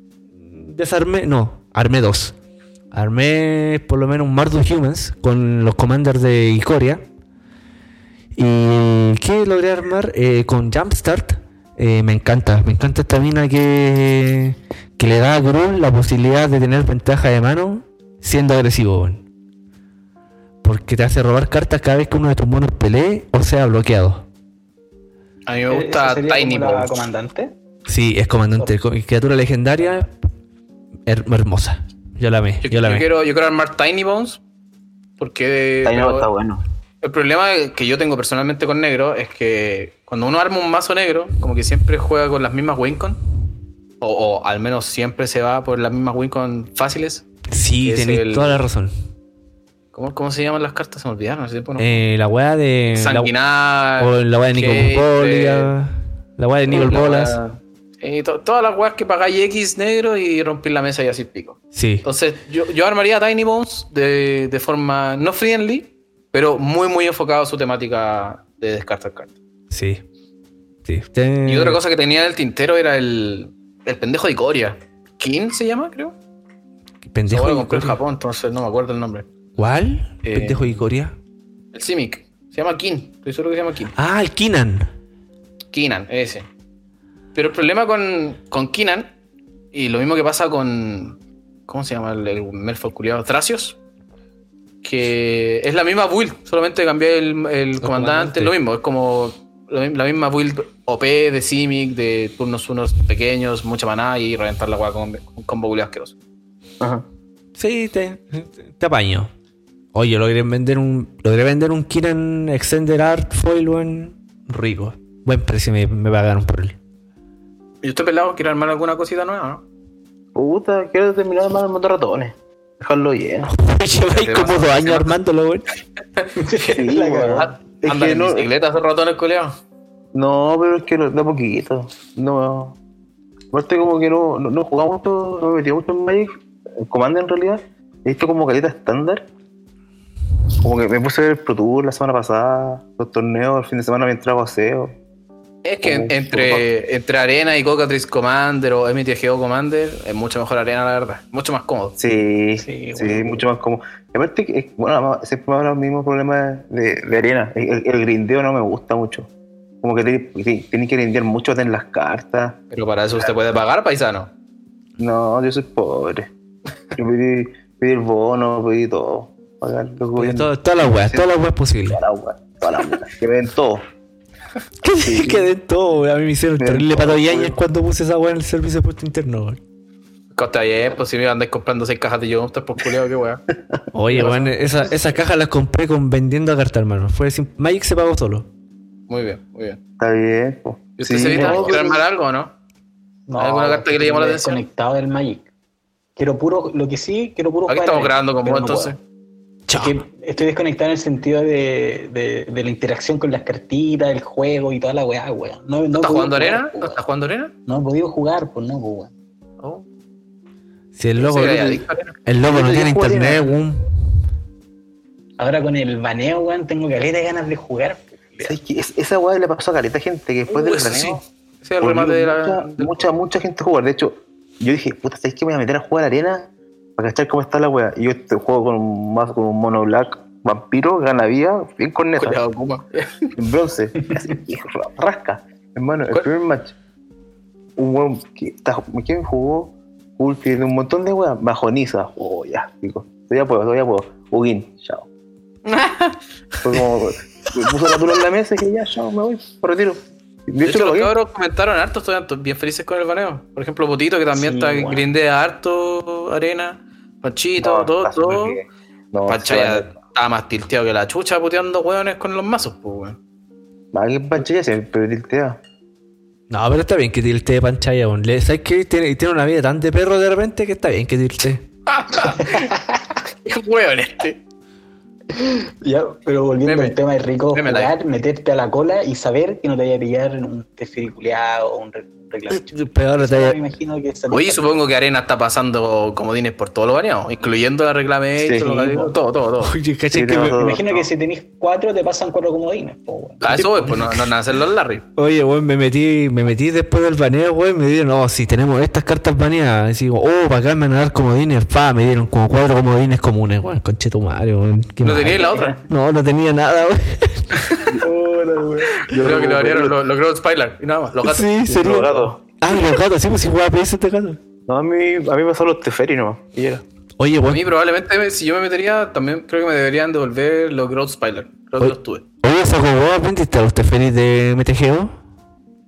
Desarmé, no, armé dos. Armé por lo menos un Mardu Humans con los commanders de Icoria. Y ¿qué logré armar? Eh, con Jumpstart. eh, me encanta, me encanta esta mina que, que le da a Grul la posibilidad de tener ventaja de mano siendo agresivo. Porque te hace robar cartas cada vez que uno de tus monos pelee o sea bloqueado. A mí me gusta ¿Esa sería Tiny como la Bones. comandante? Sí, es comandante. co- Criatura legendaria her- hermosa. Yo la amé, Yo, yo la yo quiero, yo quiero armar Tiny Bones. Porque Tiny Bones está bueno. el problema que yo tengo personalmente con negro es que cuando uno arma un mazo negro, como que siempre juega con las mismas Wincon. O, o al menos siempre se va por las mismas Wincon fáciles. Sí, el- toda la razón. ¿Cómo, ¿Cómo se llaman las cartas? Se me olvidaron. hace tiempo no- Eh, la weá de. la- Sanguinar. o la weá de Nico Kate, Bolia. La weá de Nicol la Bolas. To- todas las weas que pagáis X negro y rompís la mesa y así pico. Sí. Entonces, yo, yo armaría Tiny Bones de, de forma no friendly, pero muy, muy enfocado a su temática de descartar cartas. Sí. Sí. Y otra cosa que tenía en el tintero era el, el pendejo de Coria. ¿King se llama, creo? Pendejo de en Icoria. Japón, entonces no me acuerdo el nombre. ¿Cuál? Eh, Pendejo de Icoria. El Simic. Se llama King. Estoy seguro que se llama King. Ah, el Kinan. Kinan, ese. Pero el problema con, con Kinan, y lo mismo que pasa con. ¿Cómo se llama el, el culiado? Tracios. Que es la misma build, solamente cambié el, el comandante, comandante. lo mismo, es como la mi- la misma build OP de Simic, de turnos unos pequeños, mucha maná y reventar la hueá con, con combo asqueroso. Ajá. Sí, te, te apaño. Oye, logré vender un. Logré vender un Kinan Extender Art Foil buen rico. Buen precio me, me pagaron por él. ¿Y usted pelado quiere armar alguna cosita nueva, no? Puta, quiero terminar más el de ratones. Dejarlo lleno. Lleváis como dos años armándolo, weón. Sí, La Es Anda que en no, bicicleta esos ratones culeados. no, pero es que lo- da poquito. No. Aparte como que no, no, no jugaba mucho, no me metía mucho en Magic, en Commander en realidad. He visto como caleta estándar. Como que me puse a ver el Pro Tour la semana pasada, los torneos, el fin de semana mientras hago aseo. Es que entre, entre Arena y Cocatrice Commander o MTGO Commander es mucho mejor Arena, la verdad. Mucho más cómodo. Sí, Sí, sí, bueno. mucho más cómodo. Y aparte, bueno, siempre me los mismos problemas de, de arena. El, grindeo no me gusta mucho. Como que tienes que grindear mucho en las cartas. Pero para eso usted puede pagar, paisano. No, yo soy pobre. Yo pedí, pedí el bono, pedí todo. Pagar los gobiernos. todo- todas las weas, todas las weas posibles. Toda la wea, toda la wea. Que me den todo. Que, que de todo. A mí me hicieron De terrible pato weón. cuando puse esa wea en el servicio de puesto interno, weón. Costa bien, pues si me andáis comprando seis cajas de yogur, por culiado, qué weá. Oye, weón, esa, esas cajas las compré con vendiendo a carta, hermano. Fue sin- Magic se pagó solo. Muy bien, muy bien. Está bien. po. ¿Y usted Sí, se evita no, quiere armar algo o no? No, ¿Hay alguna carta que le llamó la atención? Desconectado del Magic. Quiero puro, lo que sí, quiero puro Aquí estamos grabando con vos no entonces. puedo. Es que estoy desconectado en el sentido de, de, de la interacción con las cartitas, el juego y toda la weá, weón. No, no ¿Estás jugando jugar, arena? ¿No estás jugando arena? No he podido jugar, pues no, pues, weón. Oh. Si el loco, el loco no tiene internet, weón. Ahora con el baneo, weón, tengo caleta de ganas de jugar. ¿Sabes qué? Es- esa weá le pasó a caleta gente que después Uh, del baneo. sí. El remate de la. mucha, del- mucha, mucha gente jugar. De hecho, yo dije, puta, ¿sabes qué? Me voy a meter a jugar arena para cachar cómo está la wea. Y yo este juego con un mazo con un mono black vampiro, gana vida, bien Culeado, Kuma. en bronce. Y rasca. Hermano, el primer match, un weón que está, ¿quién jugó? De un montón de weas, bajoniza. Oh, ya, pico. Todavía puedo, todavía puedo. Ugin, chao. Fue como, puso la en la mesa y dije, ya, chao, me voy, me retiro. De hecho, lo los cabros comentaron harto, están bien felices con el baneo. Por ejemplo, Botito, que también Sí, está bueno. grindea harto arena. Panchito, No, todo, todo. bien. No, Pancha se ya va- estaba más tilteado que la chucha puteando hueones con los mazos, pues, weón. Va, que Pancha ya siempre tiltea. No, pero está bien que tilte de pantalla, weón. ¿Sabes qué? Tiene, tiene una vida tan de perro de repente que está bien que tilte. Qué hueón este. Ya, pero volviendo Meme. al tema de rico Meme jugar, meterte a la cola y saber que no te vaya a pillar un tefiriculeado o un Peor me imagino que Oye, supongo que Arena está pasando comodines por todos los baneados, incluyendo la reclame, Sí. todo, todo, todo, todo. Oye, ¿cachai Sí, que me- todo. Imagino que si tenéis cuatro, te pasan cuatro comodines. po, weón. A eso voy, pues no, no nacen los Larry. Oye, weón, me metí, me metí después del baneo, weón, me dieron, no, si tenemos estas cartas baneadas, y digo, oh, para acá me van a dar comodines, pa, me dieron como cuatro comodines comunes, weón, conchetumario, weón. No tenía la otra. No, no tenía nada, weón. Yo creo que los, Spylar y nada más. Los gatos. Sí, sería. Gatos. Ah, los gatos, sí, pues si jugaba PS este gato. No, a mí, a mí me pasó los Teferi nomás. Y era. Oye, A weón, mí probablemente si yo me metería, también creo que me deberían devolver los Growth Spylar. Creo que los tuve. oye, ¿se jugó? ¿Aprendiste a los teferis de MTGO?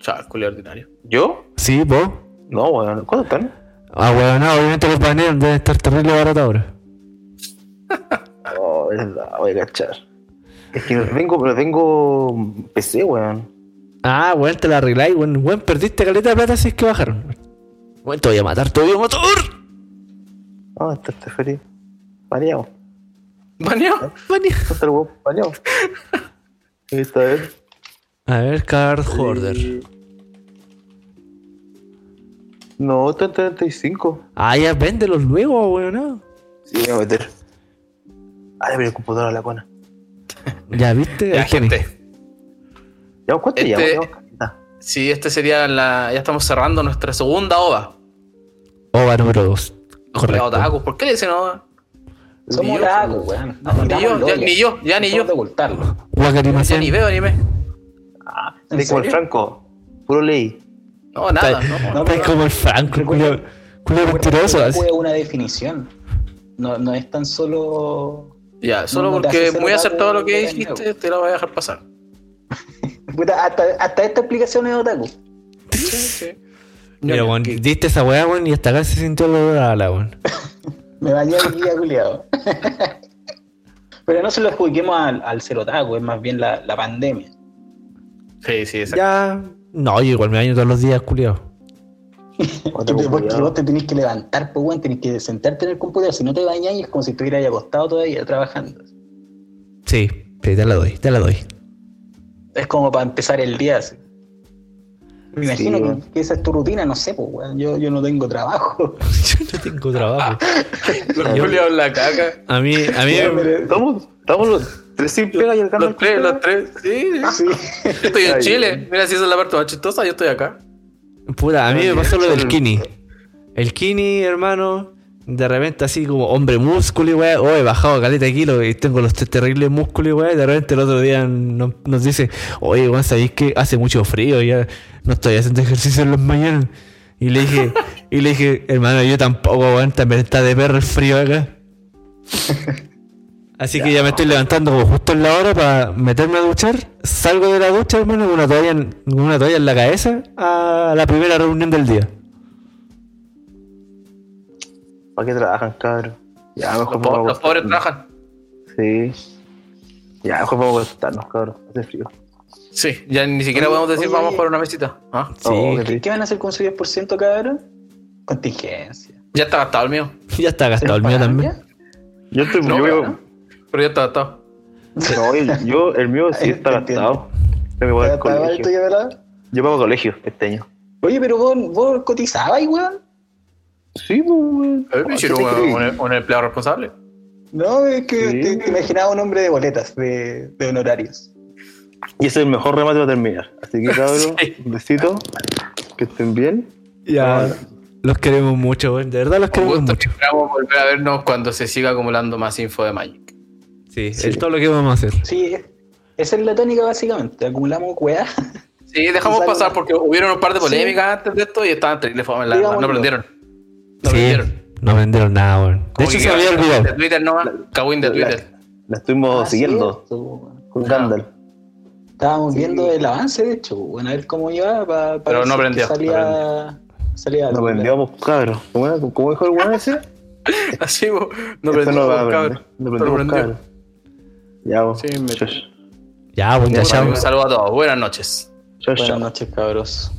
Chaval, culo ordinario. ¿Yo? Sí, vos. No, weón. ¿Cuánto están? Ah, weón, no, obviamente los banean, deben estar terrible baratos ahora. Oh, verdad, voy a cachar. Es que no tengo, pero tengo PC, weón. Ah, weón, te la arregláis, weón. Weón, perdiste caleta de plata si es que bajaron. Weón, te voy a matar, te voy a matar. No, está el Teferi. Baneado. ¿Baneado? Banea. ¿Dónde está el weón? Baneado. Ahí está él. A ver, card hoarder. No, está en 35. Ah, ya véndelos luego, weón. ¿no? Sí, voy a meter. Ah, le el computador a la cona. Ya viste, Ya, gente. ¿Ya cuánto Este- llevamos? Llevamos caleta. Sí, este sería la. Ya estamos cerrando nuestra segunda OVA. OVA número 2. Los Correcto. ¿Por qué le dicen OVA? Somos Ni yo, otakus, weón. No, ni yo, ya, ni yo, ya ni yo. Ya ni veo anime. ¿En Así como el? Franco. Puro ley. No, nada. No, pero- como el Franco, Recuerda- culo, mentiroso. otaku es una definición. No, no es tan solo. Ya, solo porque muy otaku acertado lo que dijiste, te lo voy a dejar pasar. Puta, hasta, hasta esta explicación es otaku. Sí, sí. Mira, que- diste esa weá, weón, y hasta acá se sintió el olor a ala, weón. Me bañé el día culiado. Pero no se lo adjudiquemos al, al ser otaku, es más bien la, la pandemia. Sí, sí, exacto. Ya. No, yo igual me baño todos los días, culiao. Otaku Porque vos te tenés que levantar, pues, weón, tenés que sentarte en el computador. Si no te bañas, es como si estuvieras acostado todavía trabajando. Sí, sí, te la doy, te la doy. Es como para empezar el día así. Me imagino Sí, que, que esa es tu rutina, no sé, pues, weón. Yo, yo no tengo trabajo. Yo no tengo trabajo. Los culiados en la caca. A mí, a mí, Estamos, estamos los tres sin pega y el Los tres, los tres. Sí, Sí. Yo estoy en Ay, Chile. Mira, si esa es la parte más chistosa, yo estoy acá. puta, a mí me pasó lo del Kini. El Kini, hermano, de repente así como hombre músculo y weá, oh, he bajado caleta de kilos y tengo los terribles músculos y weá, de repente el otro día nos, dice, oye, weón, ¿sabéis que hace mucho frío? Ya no estoy haciendo ejercicio en las mañanas. Y le dije, y le dije, hermano, yo tampoco, weón, también está de perro el frío acá. Así que ya me estoy levantando justo en la hora para meterme a duchar. Salgo de la ducha, hermano, con una toalla en, una toalla en la cabeza a la primera reunión del día. ¿Para qué trabajan, cabrón? Ya, mejor Los, vamos a po- los pobres trabajan. Sí. Ya, mejor vamos a acostarnos, cabrón. Hace frío. Sí, ya ni siquiera Oye, podemos decir oye, vamos oye. por una mesita. ¿Ah? Sí, Oh, ¿Qué, qué van a hacer con su 10% cabrón? Contingencia. Ya está gastado el mío. ya está gastado el mío ¿Pagan también. Yo estoy No, yo, ¿verdad? Pero ya está gastado. no, el- yo, el mío sí Ahí está gastado. Yo me voy al ¿Está pagado el colegio. Yo pago colegio este año. Oye, pero vos, vos cotizabas, weón. Sí, pues, weón. Eh, ¿Qué Shiru, te un, un- empleado responsable. No, es que Sí. te, te imaginaba un hombre de boletas, de, de honorarios. Y ese es el mejor remate para terminar. Así que, cabrón, Sí. un besito. Que estén bien. Ya. Los queremos mucho. De verdad los Un queremos gusto. mucho. Esperamos volver a vernos cuando se siga acumulando más info de Magic. Sí, es todo lo que vamos a hacer. Sí, esa es la tónica básicamente. Acumulamos weá. Sí, dejamos pasar porque hubieron un par de Sí. polémicas antes de esto y estaban terrible fome, la- Digámoslo. No aprendieron. No sí, aprendieron. no vendieron nada, weón. De hecho, se había De olvidado. Twitter no de Twitter. La estuvimos Ah, siguiendo cierto, con Gandalf. Estábamos viendo el avance, de hecho, bueno, a ver cómo iba para Pero no aprendió, no salía, salía Nos algo, vendíamos, cabrón. ¿Cómo, cómo dijo el weón ese? Así, bo, no Esto aprendió, no cabrón. No cabrón. Ya, vos. Sí, me- Shush. Ya, weón, ya, chao. Un saludo a todos. Buenas noches. Buenas noches, cabros.